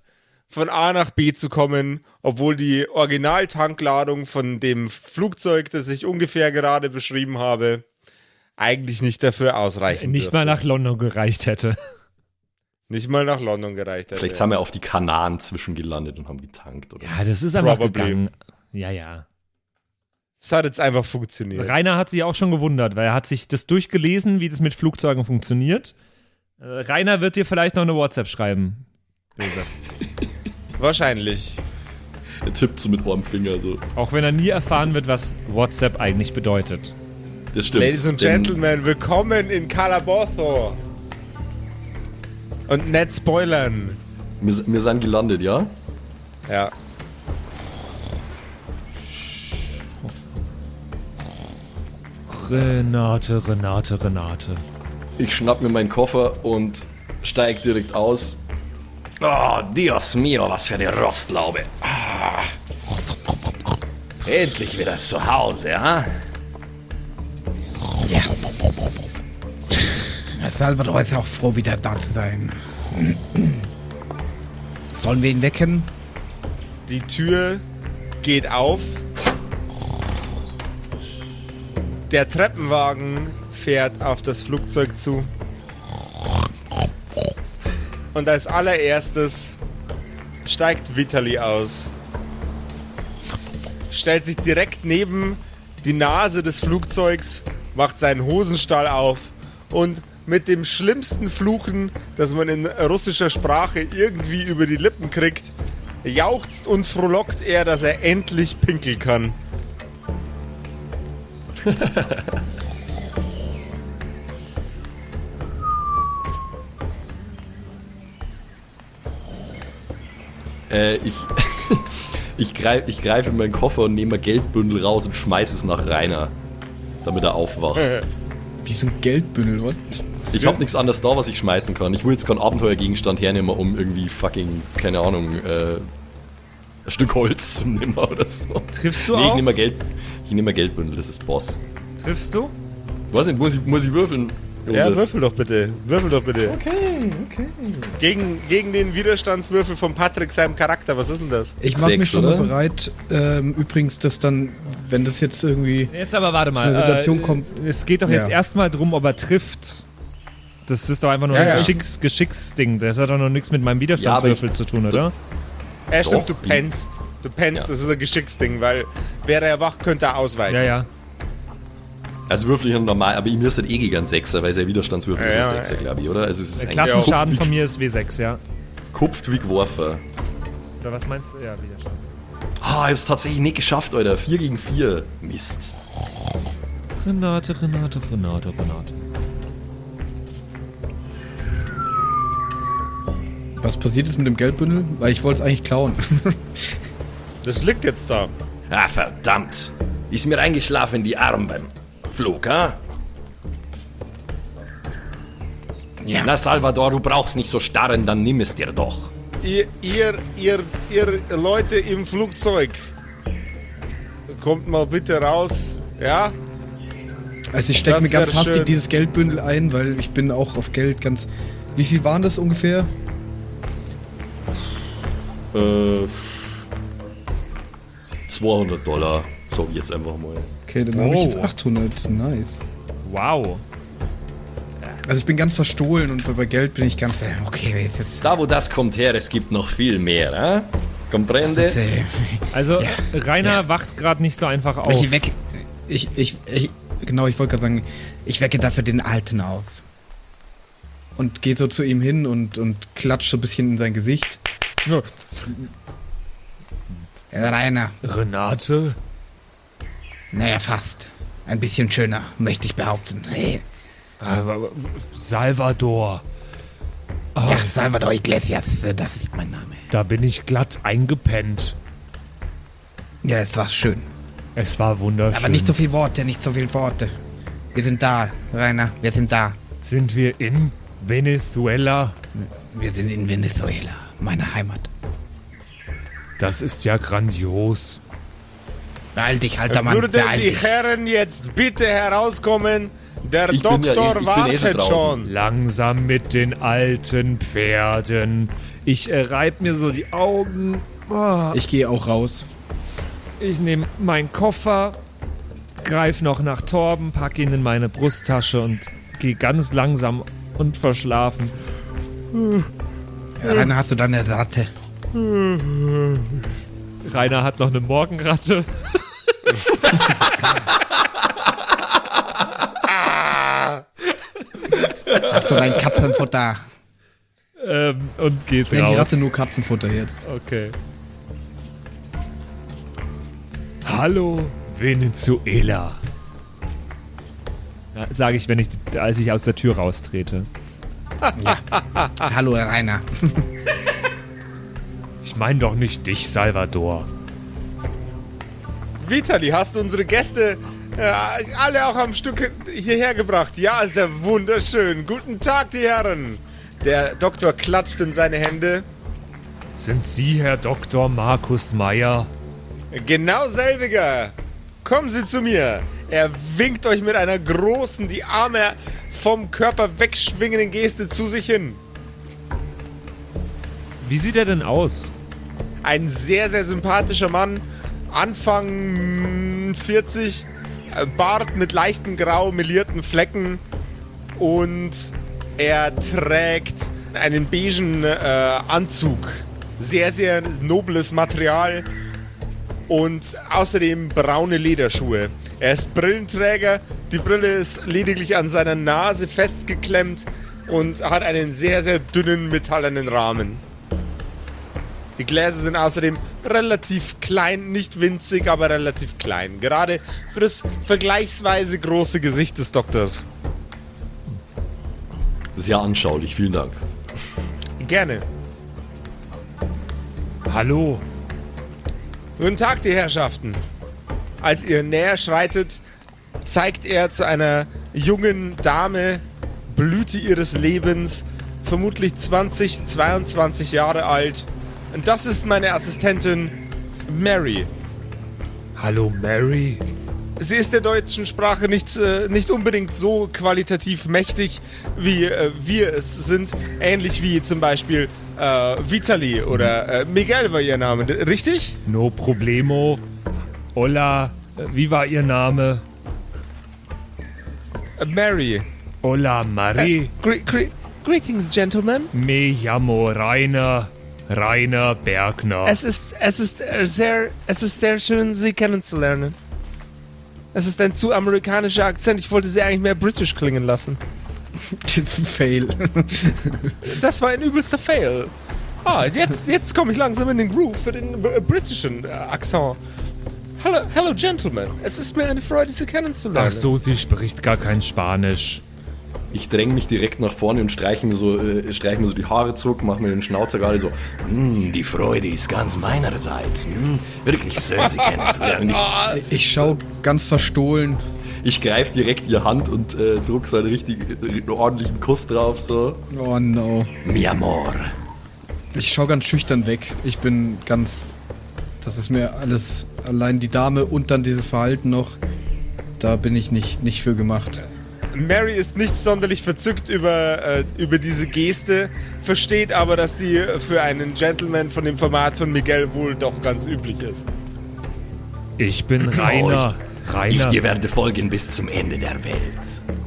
Speaker 1: von A nach B zu kommen, obwohl die Originaltankladung von dem Flugzeug, das ich ungefähr gerade beschrieben habe, eigentlich nicht dafür ausreichen
Speaker 4: Nicht
Speaker 1: dürfte.
Speaker 4: mal nach London gereicht hätte.
Speaker 1: Nicht mal nach London gereicht hätte.
Speaker 6: Vielleicht sind wir auf die Kanaren zwischengelandet und haben getankt oder
Speaker 4: Ja, das ist einfach
Speaker 1: Probably.
Speaker 4: gegangen. Ja, ja.
Speaker 1: Es hat jetzt einfach funktioniert.
Speaker 4: Rainer hat sich auch schon gewundert, weil er hat sich das durchgelesen, wie das mit Flugzeugen funktioniert. Äh, Rainer wird dir vielleicht noch eine WhatsApp schreiben.
Speaker 1: Wahrscheinlich.
Speaker 6: Er tippt so mit einem Finger so.
Speaker 4: Auch wenn er nie erfahren wird, was WhatsApp eigentlich bedeutet.
Speaker 6: Das stimmt.
Speaker 1: Ladies and Gentlemen, willkommen in Calabozo. Und nicht spoilern.
Speaker 6: Wir, wir sind gelandet, ja?
Speaker 1: Ja.
Speaker 4: Renate, Renate, Renate.
Speaker 6: Ich schnapp mir meinen Koffer und steig direkt aus. Oh, Dios mio, was für eine Rostlaube. Ah. Endlich wieder zu Hause, ja?
Speaker 5: Ja. Salvador ist auch froh, wieder da zu sein. Sollen wir ihn wecken?
Speaker 1: Die Tür geht auf. Der Treppenwagen fährt auf das Flugzeug zu. Und als allererstes steigt Vitali aus. Stellt sich direkt neben die Nase des Flugzeugs, macht seinen Hosenstall auf und mit dem schlimmsten Fluchen, das man in russischer Sprache irgendwie über die Lippen kriegt, jauchzt und frohlockt er, dass er endlich pinkeln kann.
Speaker 6: Äh, ich, ich, greif, ich greife in meinen Koffer und nehme ein Geldbündel raus und schmeiß es nach Rainer. Damit er aufwacht.
Speaker 5: Wie so ein Geldbündel, what?
Speaker 6: Ich hab nichts anderes da, was ich schmeißen kann. Ich will jetzt keinen Abenteuergegenstand hernehmen, um irgendwie fucking, keine Ahnung, äh, ein Stück Holz zu nehmen oder so.
Speaker 4: Triffst du
Speaker 6: Nee, ich
Speaker 4: auch?
Speaker 6: nehme Geld, ich nehme Geldbündel, das ist Boss.
Speaker 4: Triffst du?
Speaker 6: Weiß nicht, muss ich, muss ich würfeln?
Speaker 1: Ja,
Speaker 6: Josef?
Speaker 1: würfel doch bitte. Würfel doch bitte. Okay, okay. Gegen, gegen den Widerstandswürfel von Patrick, seinem Charakter. Was ist denn das?
Speaker 5: Ich mache mich schon
Speaker 6: oder?
Speaker 5: mal bereit. Ähm, übrigens, dass dann, wenn das jetzt irgendwie.
Speaker 4: Jetzt aber warte mal.
Speaker 5: Zu einer Situation
Speaker 4: äh,
Speaker 5: kommt-
Speaker 4: Es geht doch jetzt
Speaker 5: Ja.
Speaker 4: erstmal drum, ob er trifft. Das ist doch einfach nur
Speaker 5: Ja,
Speaker 4: ein
Speaker 5: ja.
Speaker 4: Geschicks Geschicksding. Das hat doch noch nichts mit meinem Widerstandswürfel zu tun, oder?
Speaker 1: Ja, stimmt, du pennst. Du pennst,
Speaker 6: Ja.
Speaker 1: das ist ein Geschicksding, weil wäre er wach, könnte er ausweichen.
Speaker 4: Ja, ja.
Speaker 6: Also würfel ich noch normal, aber ihm ist halt eh gegen einen Sechser, weil sein Widerstandswürfel
Speaker 1: Ja,
Speaker 6: ist ein
Speaker 1: ja.
Speaker 6: Sechser, glaube ich, oder? Also es ist
Speaker 4: Der Klassenschaden von mir ist W6, ja.
Speaker 6: Kupft wie geworfen.
Speaker 4: Oder was meinst du? Ja, Widerstand.
Speaker 6: Ah, ich hab's tatsächlich nicht geschafft, Alter. 4 gegen 4. Mist.
Speaker 4: Renate, Renate, Renate, Renate.
Speaker 5: Was passiert jetzt mit dem Geldbündel? Weil ich wollte es eigentlich klauen.
Speaker 1: Das liegt jetzt da.
Speaker 6: Ah, verdammt. Ist mir eingeschlafen in die Arme ha?
Speaker 5: Ja.
Speaker 6: Na, Salvador, du brauchst nicht so starren, dann nimm es dir doch.
Speaker 1: Ihr, ihr, ihr, ihr Leute im Flugzeug, kommt mal bitte raus. Ja?
Speaker 5: Also ich stecke
Speaker 1: Das
Speaker 5: mir ganz hastig
Speaker 1: schön.
Speaker 5: dieses Geldbündel ein, weil ich bin auch auf Geld ganz. Wie viel waren das ungefähr?
Speaker 6: Äh. 200 Dollar, sag ich jetzt einfach mal.
Speaker 5: Okay, dann habe ich jetzt
Speaker 4: Oh.
Speaker 5: 800. Nice.
Speaker 4: Wow.
Speaker 5: Also ich bin ganz verstohlen und bei Geld bin ich ganz. äh, Okay, jetzt.
Speaker 6: Da, wo das kommt her, es gibt noch viel mehr, ha? Comprende?
Speaker 5: äh,
Speaker 4: Also,
Speaker 5: Ja.
Speaker 4: Rainer
Speaker 5: Ja.
Speaker 4: wacht gerade nicht so einfach auf.
Speaker 5: Ich weck. Ich, ich, ich, genau, ich wollte gerade sagen, ich wecke dafür den Alten auf. Und gehe so zu ihm hin und, und klatsch so ein bisschen in sein Gesicht. Rainer.
Speaker 4: Renate?
Speaker 5: Naja, fast. Ein bisschen schöner, möchte ich behaupten. Hey.
Speaker 4: Äh, Salvador.
Speaker 5: Ach, ja, Salvador Iglesias, äh, das ist mein Name.
Speaker 4: Da bin ich glatt eingepennt.
Speaker 5: Ja, es war schön.
Speaker 4: Es war wunderschön.
Speaker 5: Aber nicht so viele Worte, nicht so viele Worte. Wir sind da, Rainer, wir sind da.
Speaker 4: Sind wir in Venezuela?
Speaker 5: Wir sind in Venezuela, meine Heimat.
Speaker 4: Das ist ja grandios.
Speaker 5: Beeil dich, alter Mann.
Speaker 1: Würden
Speaker 5: beeil
Speaker 1: die
Speaker 5: dich.
Speaker 1: Herren jetzt bitte herauskommen? Der
Speaker 3: Ich bin ja-
Speaker 1: Doktor
Speaker 3: ich- ich bin eh
Speaker 1: wartet
Speaker 3: schon
Speaker 1: schon.
Speaker 4: Langsam mit den alten Pferden. Ich äh, reib mir so die Augen. Oh,
Speaker 5: Ich gehe auch raus.
Speaker 4: ich nehme meinen Koffer, greif noch nach Torben, pack ihn in meine Brusttasche und gehe ganz langsam und verschlafen.
Speaker 5: Rainer, hast du da eine Ratte?
Speaker 4: Rainer hat noch eine Morgenratte.
Speaker 5: Du dein Katzenfutter?
Speaker 4: Ähm, und geht
Speaker 5: Ich nenne die
Speaker 4: raus.
Speaker 5: Ratte nur Katzenfutter jetzt.
Speaker 4: Okay. Hallo, Venezuela. Ja, Sage ich, wenn ich, als ich aus der Tür raustrete.
Speaker 5: Hallo, Rainer.
Speaker 4: Ich meine doch nicht dich, Salvador.
Speaker 1: Vitali, hast du unsere Gäste äh, alle auch am Stück hierher gebracht? Ja, ist ja wunderschön. Guten Tag, die Herren. Der Doktor klatscht in seine Hände.
Speaker 4: Sind Sie Herr Dr. Markus Meyer?
Speaker 1: Genau selbiger. Kommen Sie zu mir. Er winkt euch mit einer großen, die Arme vom Körper wegschwingenden Geste zu sich hin.
Speaker 4: Wie sieht er denn aus?
Speaker 1: Ein sehr, sehr sympathischer Mann. Anfang mm, 40. äh, Bart mit leichten grau melierten Flecken. Und er trägt einen beigen äh, Anzug. Sehr, sehr nobles Material. Und außerdem braune Lederschuhe. Er ist Brillenträger. Die Brille ist lediglich an seiner Nase festgeklemmt und hat einen sehr, sehr dünnen metallenen Rahmen. Die Gläser sind außerdem relativ klein, nicht winzig, aber relativ klein. Gerade für das vergleichsweise große Gesicht des Doktors.
Speaker 3: Sehr anschaulich, vielen Dank.
Speaker 1: Gerne.
Speaker 4: Hallo.
Speaker 1: Guten Tag, die Herrschaften. Als ihr näher schreitet, zeigt er zu einer jungen Dame, Blüte ihres Lebens, vermutlich 20, 22 Jahre alt. Und das ist meine Assistentin Mary.
Speaker 4: Hallo, Mary.
Speaker 1: Sie ist der deutschen Sprache nicht, äh, nicht unbedingt so qualitativ mächtig, wie äh, wir es sind. Ähnlich wie zum Beispiel äh, Vitali oder äh, Miguel war ihr Name, richtig?
Speaker 4: No problemo. Hola. Äh, Wie war Ihr Name?
Speaker 1: Äh, Mary.
Speaker 4: Hola, Marie.
Speaker 1: Gre gre greetings, gentlemen.
Speaker 4: Me llamo Rainer. Rainer Bergner.
Speaker 1: Es ist, es ist äh, sehr, es ist sehr schön, Sie kennenzulernen. Es ist ein zu amerikanischer Akzent. Ich wollte Sie eigentlich mehr britisch klingen lassen.
Speaker 5: Fail.
Speaker 1: Das war ein übelster Fail. Ah, jetzt, jetzt komme ich langsam in den Groove für den äh, britischen äh, Akzent. Hallo, hello, Gentlemen. Es ist mir eine Freude, Sie kennenzulernen.
Speaker 4: Ach so, sie spricht gar kein Spanisch.
Speaker 3: Ich dränge mich direkt nach vorne und streiche mir so, äh, streiche mir so die Haare zurück, mache mir den Schnauzer gerade so.
Speaker 6: Hm, die Freude ist ganz meinerseits. Hm, wirklich schön, Sie kennenzulernen. Ich,
Speaker 5: Ich schau ganz verstohlen.
Speaker 3: Ich greife direkt ihr Hand und äh, druck so einen richtigen, einen ordentlichen Kuss drauf, so.
Speaker 5: Oh no.
Speaker 6: mi amor.
Speaker 5: Ich schau ganz schüchtern weg. Ich bin ganz. Das ist mir alles. Allein die Dame und dann dieses Verhalten noch. Da bin ich nicht, nicht für gemacht.
Speaker 1: Mary ist nicht sonderlich verzückt über, äh, über diese Geste, versteht aber, dass die für einen Gentleman von dem Format von Miguel wohl doch ganz üblich ist.
Speaker 4: Ich bin Rainer.
Speaker 6: Ich
Speaker 4: Rainer.
Speaker 6: dir werde folgen bis zum Ende der Welt.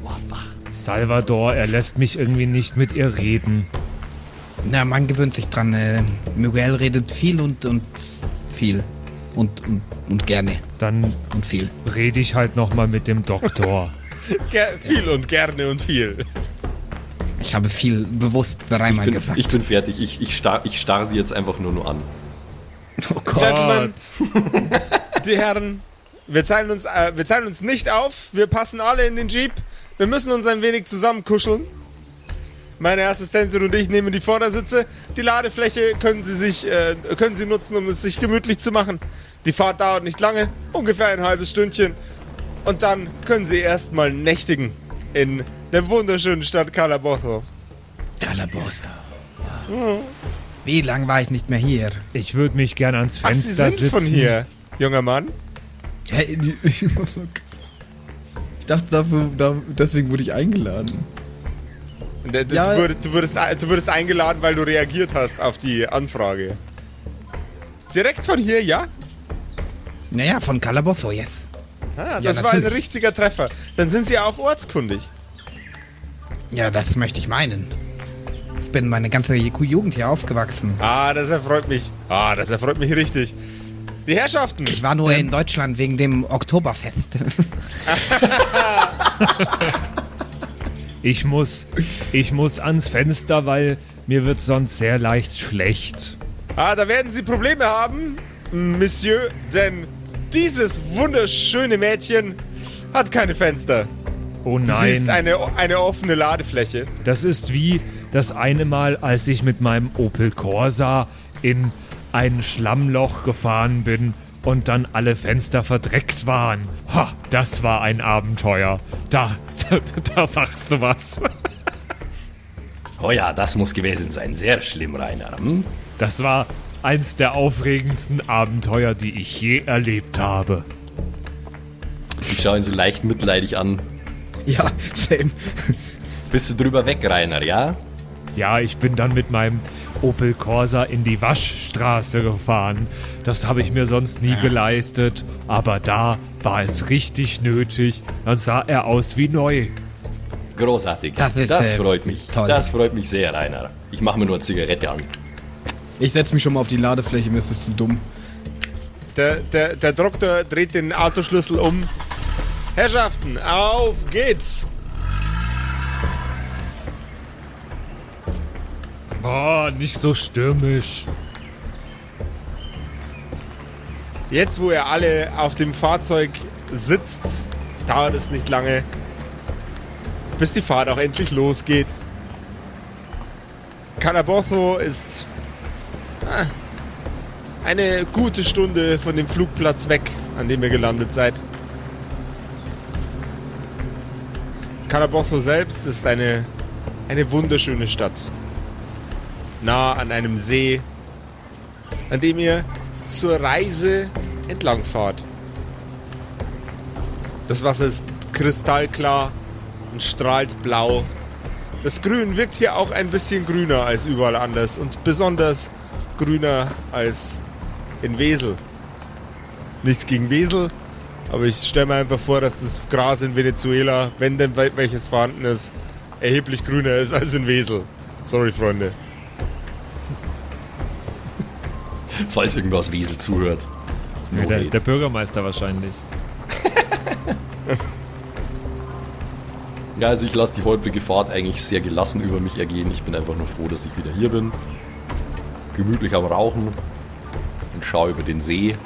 Speaker 6: Wappa.
Speaker 4: Salvador, er lässt mich irgendwie nicht mit ihr reden.
Speaker 5: Na, man gewöhnt sich dran. Äh, Miguel redet viel und, und viel. Und, und, und gerne.
Speaker 4: Dann
Speaker 5: Und viel.
Speaker 4: rede ich halt nochmal mit dem Doktor.
Speaker 1: Ger viel und gerne und viel.
Speaker 5: Ich habe viel bewusst dreimal
Speaker 6: ich bin,
Speaker 5: gesagt.
Speaker 6: Ich bin fertig. Ich, ich, starr, ich starr sie jetzt einfach nur, nur an.
Speaker 5: oh Gott.
Speaker 1: Gentlemen, die Herren, wir teilen, uns, äh, wir teilen uns nicht auf. Wir passen alle in den Jeep. Wir müssen uns ein wenig zusammenkuscheln. Meine Assistentin und ich nehmen die Vordersitze. Die Ladefläche können Sie, sich, äh, können Sie nutzen, um es sich gemütlich zu machen. Die Fahrt dauert nicht lange, ungefähr ein halbes Stündchen. Und dann können Sie erstmal nächtigen in der wunderschönen Stadt Calabozo.
Speaker 5: Calabozo. Wie lang war ich nicht mehr hier?
Speaker 4: Ich würde mich gern ans
Speaker 1: Ach,
Speaker 4: Fenster
Speaker 1: Sie sind
Speaker 4: sitzen.
Speaker 1: von hier, junger Mann.
Speaker 5: Hey, Ich dachte, dafür, da, deswegen wurde ich eingeladen.
Speaker 1: D- d-
Speaker 5: Ja.
Speaker 1: Du, würdest, du, würdest, du würdest eingeladen, weil du reagiert hast auf die Anfrage. Direkt von hier, ja?
Speaker 5: Naja, von Calabozo jetzt.
Speaker 1: Ah, das war ein richtiger Treffer. Dann sind Sie auch ortskundig.
Speaker 5: Ja, das möchte ich meinen. Ich bin meine ganze Jugend hier aufgewachsen.
Speaker 1: Ah, das erfreut mich. Ah, das erfreut mich richtig. Die Herrschaften.
Speaker 5: Ich war nur in Deutschland wegen dem Oktoberfest.
Speaker 4: Ich muss, ich muss ans Fenster, weil mir wird sonst sehr leicht schlecht.
Speaker 1: Ah, da werden Sie Probleme haben, Monsieur, denn dieses wunderschöne Mädchen hat keine Fenster.
Speaker 4: Oh
Speaker 1: Du siehst
Speaker 4: nein,
Speaker 1: eine, eine offene Ladefläche.
Speaker 4: das ist wie das eine Mal, als ich mit meinem Opel Corsa in ein Schlammloch gefahren bin und dann alle Fenster verdreckt waren. Ha, das war ein Abenteuer. Da, da, da sagst du was.
Speaker 6: Oh ja, das muss gewesen sein. Sehr schlimm, Rainer. Hm?
Speaker 4: Das war eins der aufregendsten Abenteuer, die ich je erlebt habe.
Speaker 6: Ich schaue ihn so leicht mitleidig an.
Speaker 5: ja, same.
Speaker 6: Bist du drüber weg, Rainer, ja?
Speaker 4: Ja, ich bin dann mit meinem Opel Corsa in die Waschstraße gefahren. Das habe ich mir sonst nie geleistet, aber da war es richtig nötig. Dann sah er aus wie neu.
Speaker 6: Großartig.
Speaker 5: Das ist, äh,
Speaker 6: freut mich.
Speaker 5: toll.
Speaker 6: Das freut mich sehr, Rainer. Ich mache mir nur eine Zigarette an.
Speaker 5: Ich setze mich schon mal auf die Ladefläche, mir ist das zu dumm.
Speaker 1: Der, der, der Doktor dreht den Autoschlüssel um. Herrschaften, auf geht's!
Speaker 4: Boah, nicht so stürmisch.
Speaker 1: Jetzt, wo ihr alle auf dem Fahrzeug sitzt, dauert es nicht lange, bis die Fahrt auch endlich losgeht. Calabozo ist eine gute Stunde von dem Flugplatz weg, an dem ihr gelandet seid. Calabozo selbst ist eine, eine wunderschöne Stadt. Nah an einem See, an dem ihr zur Reise entlangfahrt. Das Wasser ist kristallklar und strahlt blau. Das Grün wirkt hier auch ein bisschen grüner als überall anders und besonders grüner als in Wesel. Nichts gegen Wesel, aber ich stelle mir einfach vor, dass das Gras in Venezuela, wenn denn wel- welches vorhanden ist, erheblich grüner ist als in Wesel. Sorry, Freunde.
Speaker 6: Falls irgendwer aus Wiesel zuhört. No
Speaker 4: der, der Bürgermeister wahrscheinlich.
Speaker 6: Ja, also ich lasse die holprige Fahrt eigentlich sehr gelassen über mich ergehen. Ich bin einfach nur froh, dass ich wieder hier bin. Gemütlich am Rauchen und schaue über den See.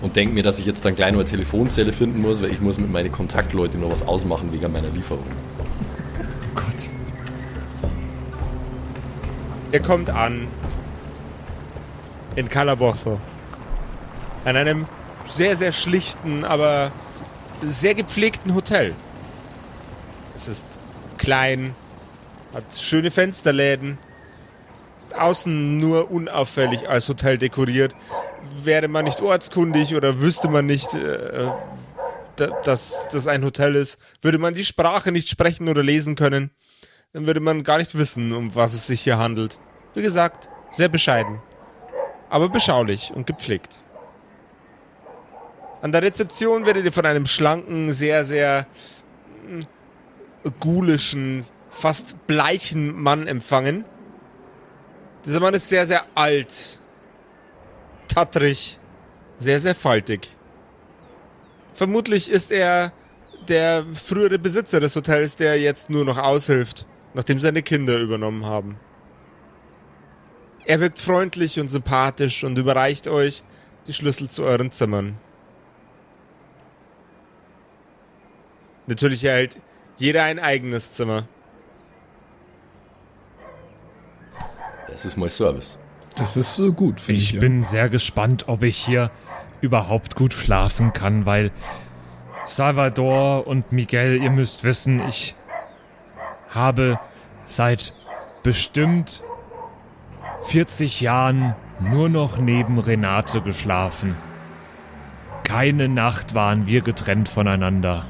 Speaker 6: Und denke mir, dass ich jetzt dann gleich nur eine Telefonzelle finden muss, weil ich muss mit meinen Kontaktleuten noch was ausmachen wegen meiner Lieferung.
Speaker 4: Oh Gott.
Speaker 1: Ihr kommt an in Calabozo. An einem sehr, sehr schlichten, aber sehr gepflegten Hotel. Es ist klein, hat schöne Fensterläden, außen nur unauffällig als Hotel dekoriert. Wäre man nicht ortskundig oder wüsste man nicht, äh, da- dass das ein Hotel ist, würde man die Sprache nicht sprechen oder lesen können, dann würde man gar nicht wissen, um was es sich hier handelt. Wie gesagt, sehr bescheiden, aber beschaulich und gepflegt. An der Rezeption werdet ihr von einem schlanken, sehr, sehr mm, gulischen, fast bleichen Mann empfangen. Dieser Mann ist sehr, sehr alt, tattrig, sehr, sehr faltig. Vermutlich ist er der frühere Besitzer des Hotels, der jetzt nur noch aushilft nachdem seine Kinder übernommen haben. Er wirkt freundlich und sympathisch und überreicht euch die Schlüssel zu euren Zimmern. Natürlich erhält jeder ein eigenes Zimmer.
Speaker 6: Das ist mein Service.
Speaker 5: Das ist so gut, finde ich.
Speaker 4: Ich bin sehr gespannt, ob ich hier überhaupt gut schlafen kann, weil Salvador und Miguel, ihr müsst wissen, ich habe seit bestimmt 40 Jahren nur noch neben Renate geschlafen. Keine Nacht waren wir getrennt voneinander.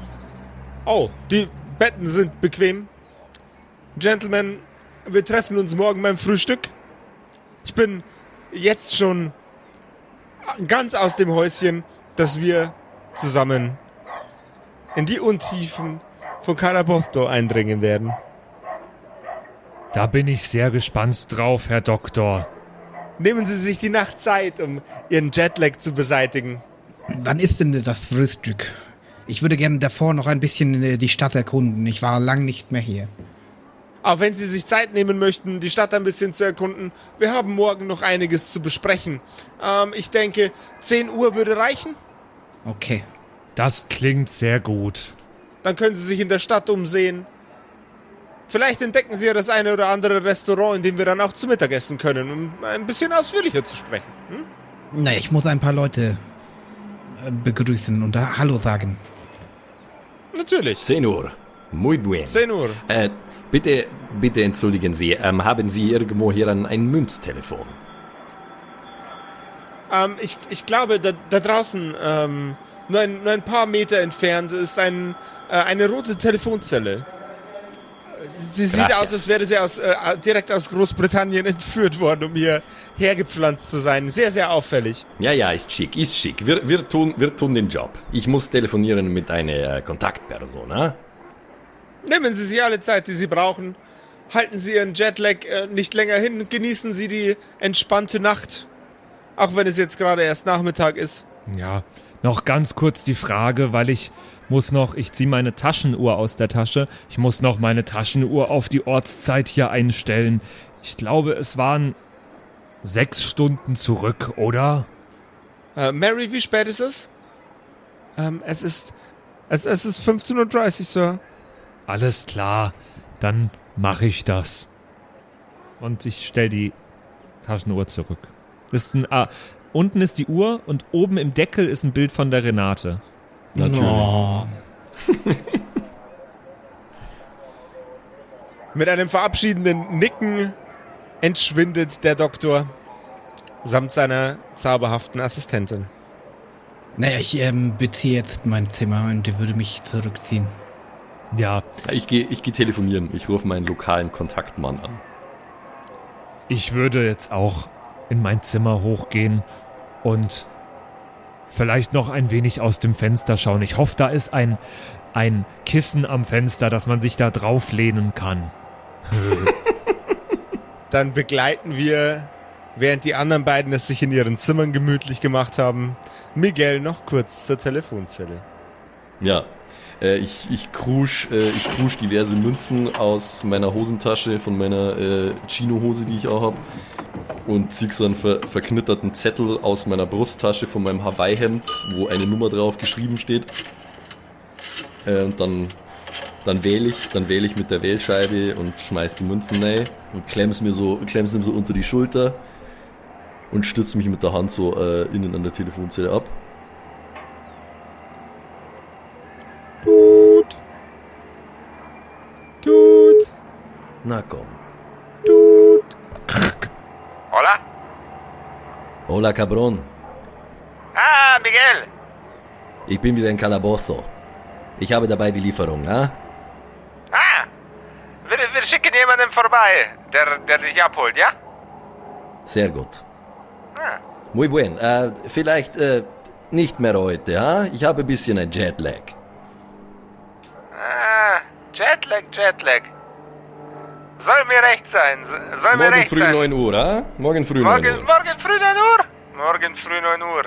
Speaker 1: Oh, die Betten sind bequem. Gentlemen, wir treffen uns morgen beim Frühstück. Ich bin jetzt schon ganz aus dem Häuschen, dass wir zusammen in die Untiefen von Carabosto eindringen werden.
Speaker 4: Da bin ich sehr gespannt drauf, Herr Doktor.
Speaker 1: Nehmen Sie sich die Nacht Zeit, um Ihren Jetlag zu beseitigen.
Speaker 5: Wann ist denn das Frühstück? Ich würde gerne davor noch ein bisschen äh, die Stadt erkunden. Ich war lang nicht mehr hier.
Speaker 1: Auch wenn Sie sich Zeit nehmen möchten, die Stadt ein bisschen zu erkunden, wir haben morgen noch einiges zu besprechen. Ähm, ich denke, 10 Uhr würde reichen.
Speaker 5: Okay.
Speaker 4: Das klingt sehr gut.
Speaker 1: Dann können Sie sich in der Stadt umsehen. Vielleicht entdecken Sie ja das eine oder andere Restaurant, in dem wir dann auch zu Mittag essen können, um ein bisschen ausführlicher zu sprechen. Hm?
Speaker 5: Na, ich muss ein paar Leute äh, begrüßen und da Hallo sagen.
Speaker 1: Natürlich.
Speaker 6: 10 Uhr. Muy bien.
Speaker 1: 10 Uhr.
Speaker 6: Äh, bitte, bitte entschuldigen Sie, ähm, haben Sie irgendwo hier ein, ein Münztelefon?
Speaker 1: Ähm, ich, ich glaube, da, da draußen, ähm, nur, ein, nur ein paar Meter entfernt, ist ein, äh, eine rote Telefonzelle. Sie sieht
Speaker 6: Gracias.
Speaker 1: aus, als wäre sie aus, äh, direkt aus Großbritannien entführt worden, um hier hergepflanzt zu sein. Sehr, sehr auffällig.
Speaker 6: Ja, ja, ist schick, ist schick. Wir, wir, tun, wir tun den Job. Ich muss telefonieren mit einer äh, Kontaktperson, ah?
Speaker 1: Nehmen Sie sich alle Zeit, die Sie brauchen. Halten Sie Ihren Jetlag äh, nicht länger hin. Genießen Sie die entspannte Nacht. Auch wenn es jetzt gerade erst Nachmittag ist.
Speaker 4: Ja, noch ganz kurz die Frage, weil ich muss noch, ich ziehe meine Taschenuhr aus der Tasche. Ich muss noch meine Taschenuhr auf die Ortszeit hier einstellen. Ich glaube, es waren sechs Stunden zurück, oder?
Speaker 1: Äh, Mary, wie spät ist es? Ähm, es ist. Es, es ist 15.30 Uhr, Sir.
Speaker 4: Alles klar, dann mache ich das. Und ich stelle die Taschenuhr zurück. Ist ein, ah, unten ist die Uhr und oben im Deckel ist ein Bild von der Renate.
Speaker 6: Natürlich.
Speaker 1: Mit einem verabschiedenden Nicken entschwindet der Doktor samt seiner zauberhaften Assistentin.
Speaker 5: Naja, ich ähm, beziehe jetzt mein Zimmer und würde mich zurückziehen.
Speaker 4: Ja,
Speaker 6: Ich gehe ich geh telefonieren. Ich rufe meinen lokalen Kontaktmann an.
Speaker 4: ich würde jetzt auch in mein Zimmer hochgehen und vielleicht noch ein wenig aus dem Fenster schauen. Ich hoffe, da ist ein, ein Kissen am Fenster, dass man sich da drauflehnen kann.
Speaker 1: Dann begleiten wir, während die anderen beiden es sich in ihren Zimmern gemütlich gemacht haben, Miguel noch kurz zur Telefonzelle.
Speaker 6: Ja. Äh, ich, krusch, äh, ich krusch diverse Münzen aus meiner Hosentasche, von meiner äh, Chino-Hose, die ich auch habe. Und zieh so einen ver verknitterten Zettel aus meiner Brusttasche von meinem Hawaii-Hemd, wo eine Nummer drauf geschrieben steht. Äh, und dann, dann wähle ich, dann ich mit der Wählscheibe und schmeiß die Münzen rein und klemm's mir so, klemm's mir so unter die Schulter und stütze mich mit der Hand so äh, innen an der Telefonzelle ab.
Speaker 1: Tut. Tut.
Speaker 6: Na komm.
Speaker 1: Tut.
Speaker 7: Hola?
Speaker 6: Hola, Cabron.
Speaker 7: Ah, Miguel.
Speaker 6: Ich bin wieder in Calabozo. Ich habe dabei die Lieferung, ah?
Speaker 7: Ah, wir, wir schicken jemanden vorbei, der, der dich abholt, ja?
Speaker 6: Sehr gut.
Speaker 7: Ah.
Speaker 6: Muy buen. Äh, vielleicht äh, nicht mehr heute, ah? Ich habe ein bisschen ein Jetlag.
Speaker 7: Jetlag, Jetlag. Soll mir recht sein, soll mir
Speaker 6: Morgen
Speaker 7: recht
Speaker 6: früh
Speaker 7: sein.
Speaker 6: 9 Uhr, ah? Morgen früh 9
Speaker 7: morgen,
Speaker 6: Uhr.
Speaker 7: morgen früh 9 Uhr? Morgen früh 9 Uhr.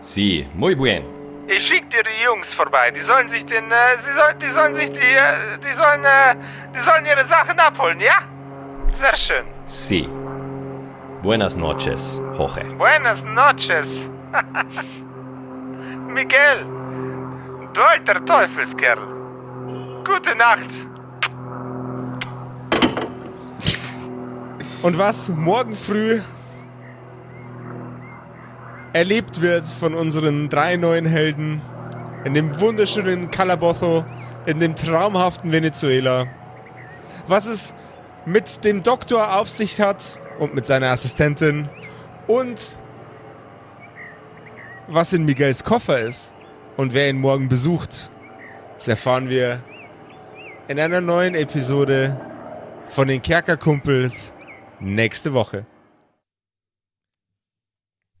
Speaker 6: Sí, muy bien.
Speaker 7: Ich schick dir die Jungs vorbei. Die sollen sich den, äh, sie soll, die sollen sich die, äh, die sollen, äh, die sollen ihre Sachen abholen, ja? Sehr schön.
Speaker 6: Sí. Buenas noches, Jorge.
Speaker 7: Buenas noches. Miguel, du alter Teufelskerl. Gute Nacht.
Speaker 1: Und was morgen früh erlebt wird von unseren drei neuen Helden in dem wunderschönen Calabozo, in dem traumhaften Venezuela. Was es mit dem Doktor auf sich hat und mit seiner Assistentin und was in Miguels Koffer ist und wer ihn morgen besucht, das erfahren wir in einer neuen Episode von den Kerkerkumpels nächste Woche.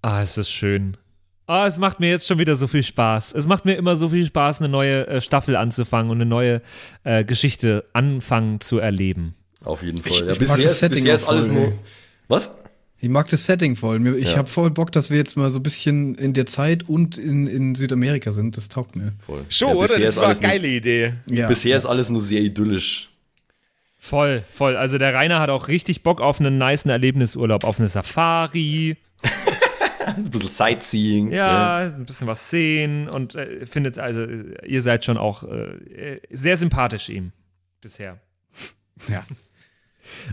Speaker 4: Ah, es ist schön. Ah, es macht mir jetzt schon wieder so viel Spaß. Es macht mir immer so viel Spaß, eine neue äh, Staffel anzufangen und eine neue äh, Geschichte anfangen zu erleben.
Speaker 6: Auf jeden Fall.
Speaker 5: Ich-
Speaker 6: ja,
Speaker 5: ich
Speaker 6: bisher bisher ist alles nur. Was?
Speaker 5: Ich mag das Setting voll. Ich
Speaker 6: Ja.
Speaker 5: habe voll Bock, dass wir jetzt mal so ein bisschen in der Zeit und in, in Südamerika sind. Das taugt mir.
Speaker 6: Voll.
Speaker 1: Schon,
Speaker 6: Ja,
Speaker 1: oder? Das
Speaker 6: ist
Speaker 1: war eine geile Idee.
Speaker 5: Ja.
Speaker 6: Bisher ist alles nur sehr idyllisch.
Speaker 4: Voll, voll. Also der Rainer hat auch richtig Bock auf einen niceen Erlebnisurlaub, auf eine Safari.
Speaker 6: Ein bisschen Sightseeing.
Speaker 4: Ja, ein bisschen was sehen und äh, findet, also äh, ihr seid schon auch äh, sehr sympathisch ihm bisher.
Speaker 5: Ja.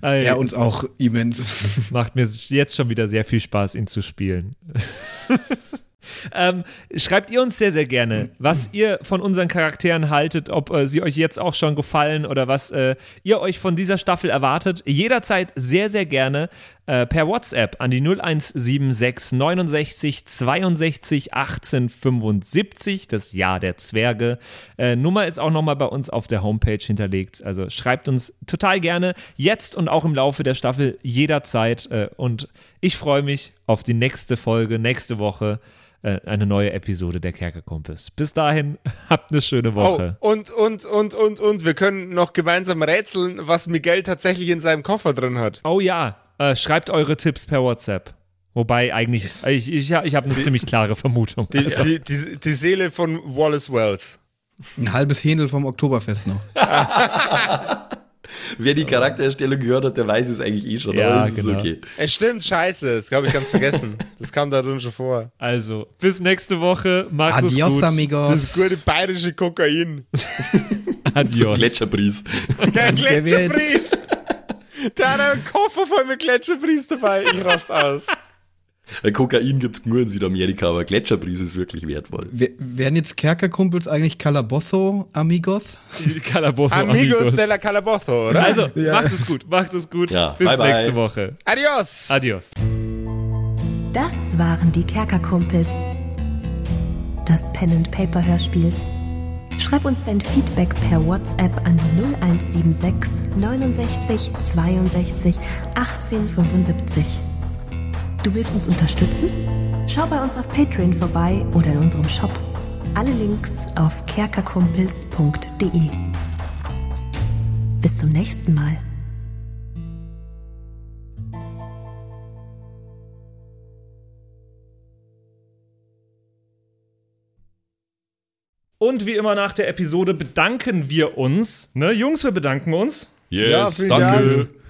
Speaker 4: Äh,
Speaker 5: Er uns auch immens.
Speaker 4: Macht mir jetzt schon wieder sehr viel Spaß, ihn zu spielen. ähm, schreibt ihr uns sehr, sehr gerne, was ihr von unseren Charakteren haltet, ob äh, sie euch jetzt auch schon gefallen oder was äh, ihr euch von dieser Staffel erwartet. Jederzeit sehr, sehr gerne äh, per WhatsApp an die 0176 69 62 18 75, das Jahr der Zwerge. Äh, Nummer ist auch nochmal bei uns auf der Homepage hinterlegt. Also schreibt uns total gerne jetzt und auch im Laufe der Staffel jederzeit. Äh, und ich freue mich auf die nächste Folge, nächste Woche. Äh, Eine neue Episode der Kerkerkumpels. Bis dahin, habt eine schöne
Speaker 1: Oh,
Speaker 4: Woche.
Speaker 1: und, und, und, und, und, wir können noch gemeinsam rätseln, was Miguel tatsächlich in seinem Koffer drin hat.
Speaker 4: Oh, ja, äh, schreibt eure Tipps per WhatsApp. Wobei eigentlich, ich, ich, ich habe eine ziemlich klare Vermutung.
Speaker 1: Die, die, die, die Seele von Wallace Wells.
Speaker 5: Ein halbes Händel vom Oktoberfest noch.
Speaker 6: Wer die Charaktererstellung gehört hat, der weiß es eigentlich eh schon.
Speaker 4: Ja,
Speaker 6: aber es ist
Speaker 4: genau.
Speaker 6: okay.
Speaker 1: Es stimmt, scheiße, das habe ich ganz vergessen. Das kam da drin schon vor.
Speaker 4: Also, bis nächste Woche. Macht es
Speaker 5: Adios,
Speaker 4: gut.
Speaker 5: amigos.
Speaker 1: Das gute bayerische Kokain.
Speaker 4: Adios.
Speaker 6: Gletscherpries.
Speaker 1: Der Gletscherbries. Der hat einen Koffer voll mit Gletscherbries dabei. Ich rast aus.
Speaker 6: Weil Kokain gibt es nur in Südamerika, aber Gletscherbries ist wirklich wertvoll.
Speaker 5: Wer- Wären jetzt Kerkerkumpels eigentlich Calabozo Amigos?
Speaker 4: Calabozo
Speaker 1: Amigos,
Speaker 4: Amigos.
Speaker 1: de la Calabozo, oder?
Speaker 4: Also,
Speaker 5: Ja.
Speaker 4: macht es gut, macht es gut.
Speaker 6: Ja,
Speaker 4: Bis
Speaker 6: bye, bye.
Speaker 4: nächste Woche.
Speaker 1: Adios.
Speaker 4: Adios.
Speaker 2: Das waren die Kerkerkumpels. Das Pen and Paper Hörspiel. Schreib uns dein Feedback per WhatsApp an die 0176 69 62 18 75. Du willst uns unterstützen? Schau bei uns auf Patreon vorbei oder in unserem Shop. Alle Links auf kerkerkumpels.de. Bis zum nächsten Mal.
Speaker 4: Und wie immer nach der Episode bedanken wir uns. Ne, Jungs, wir bedanken uns
Speaker 6: Yes,
Speaker 5: Ja,
Speaker 6: danke.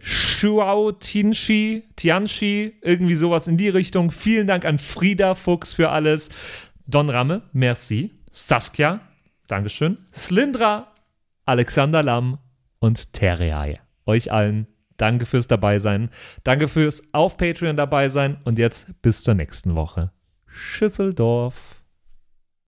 Speaker 4: Shuao Tianchi, Tianchi, irgendwie sowas in die Richtung. Vielen Dank an Frieda Fuchs für alles. Don Ramme, merci. Saskia, Dankeschön. Slindra, Alexander Lamm und Terreai. Euch allen danke fürs Dabeisein. Danke fürs auf Patreon dabei sein und jetzt bis zur nächsten Woche. Schüsseldorf.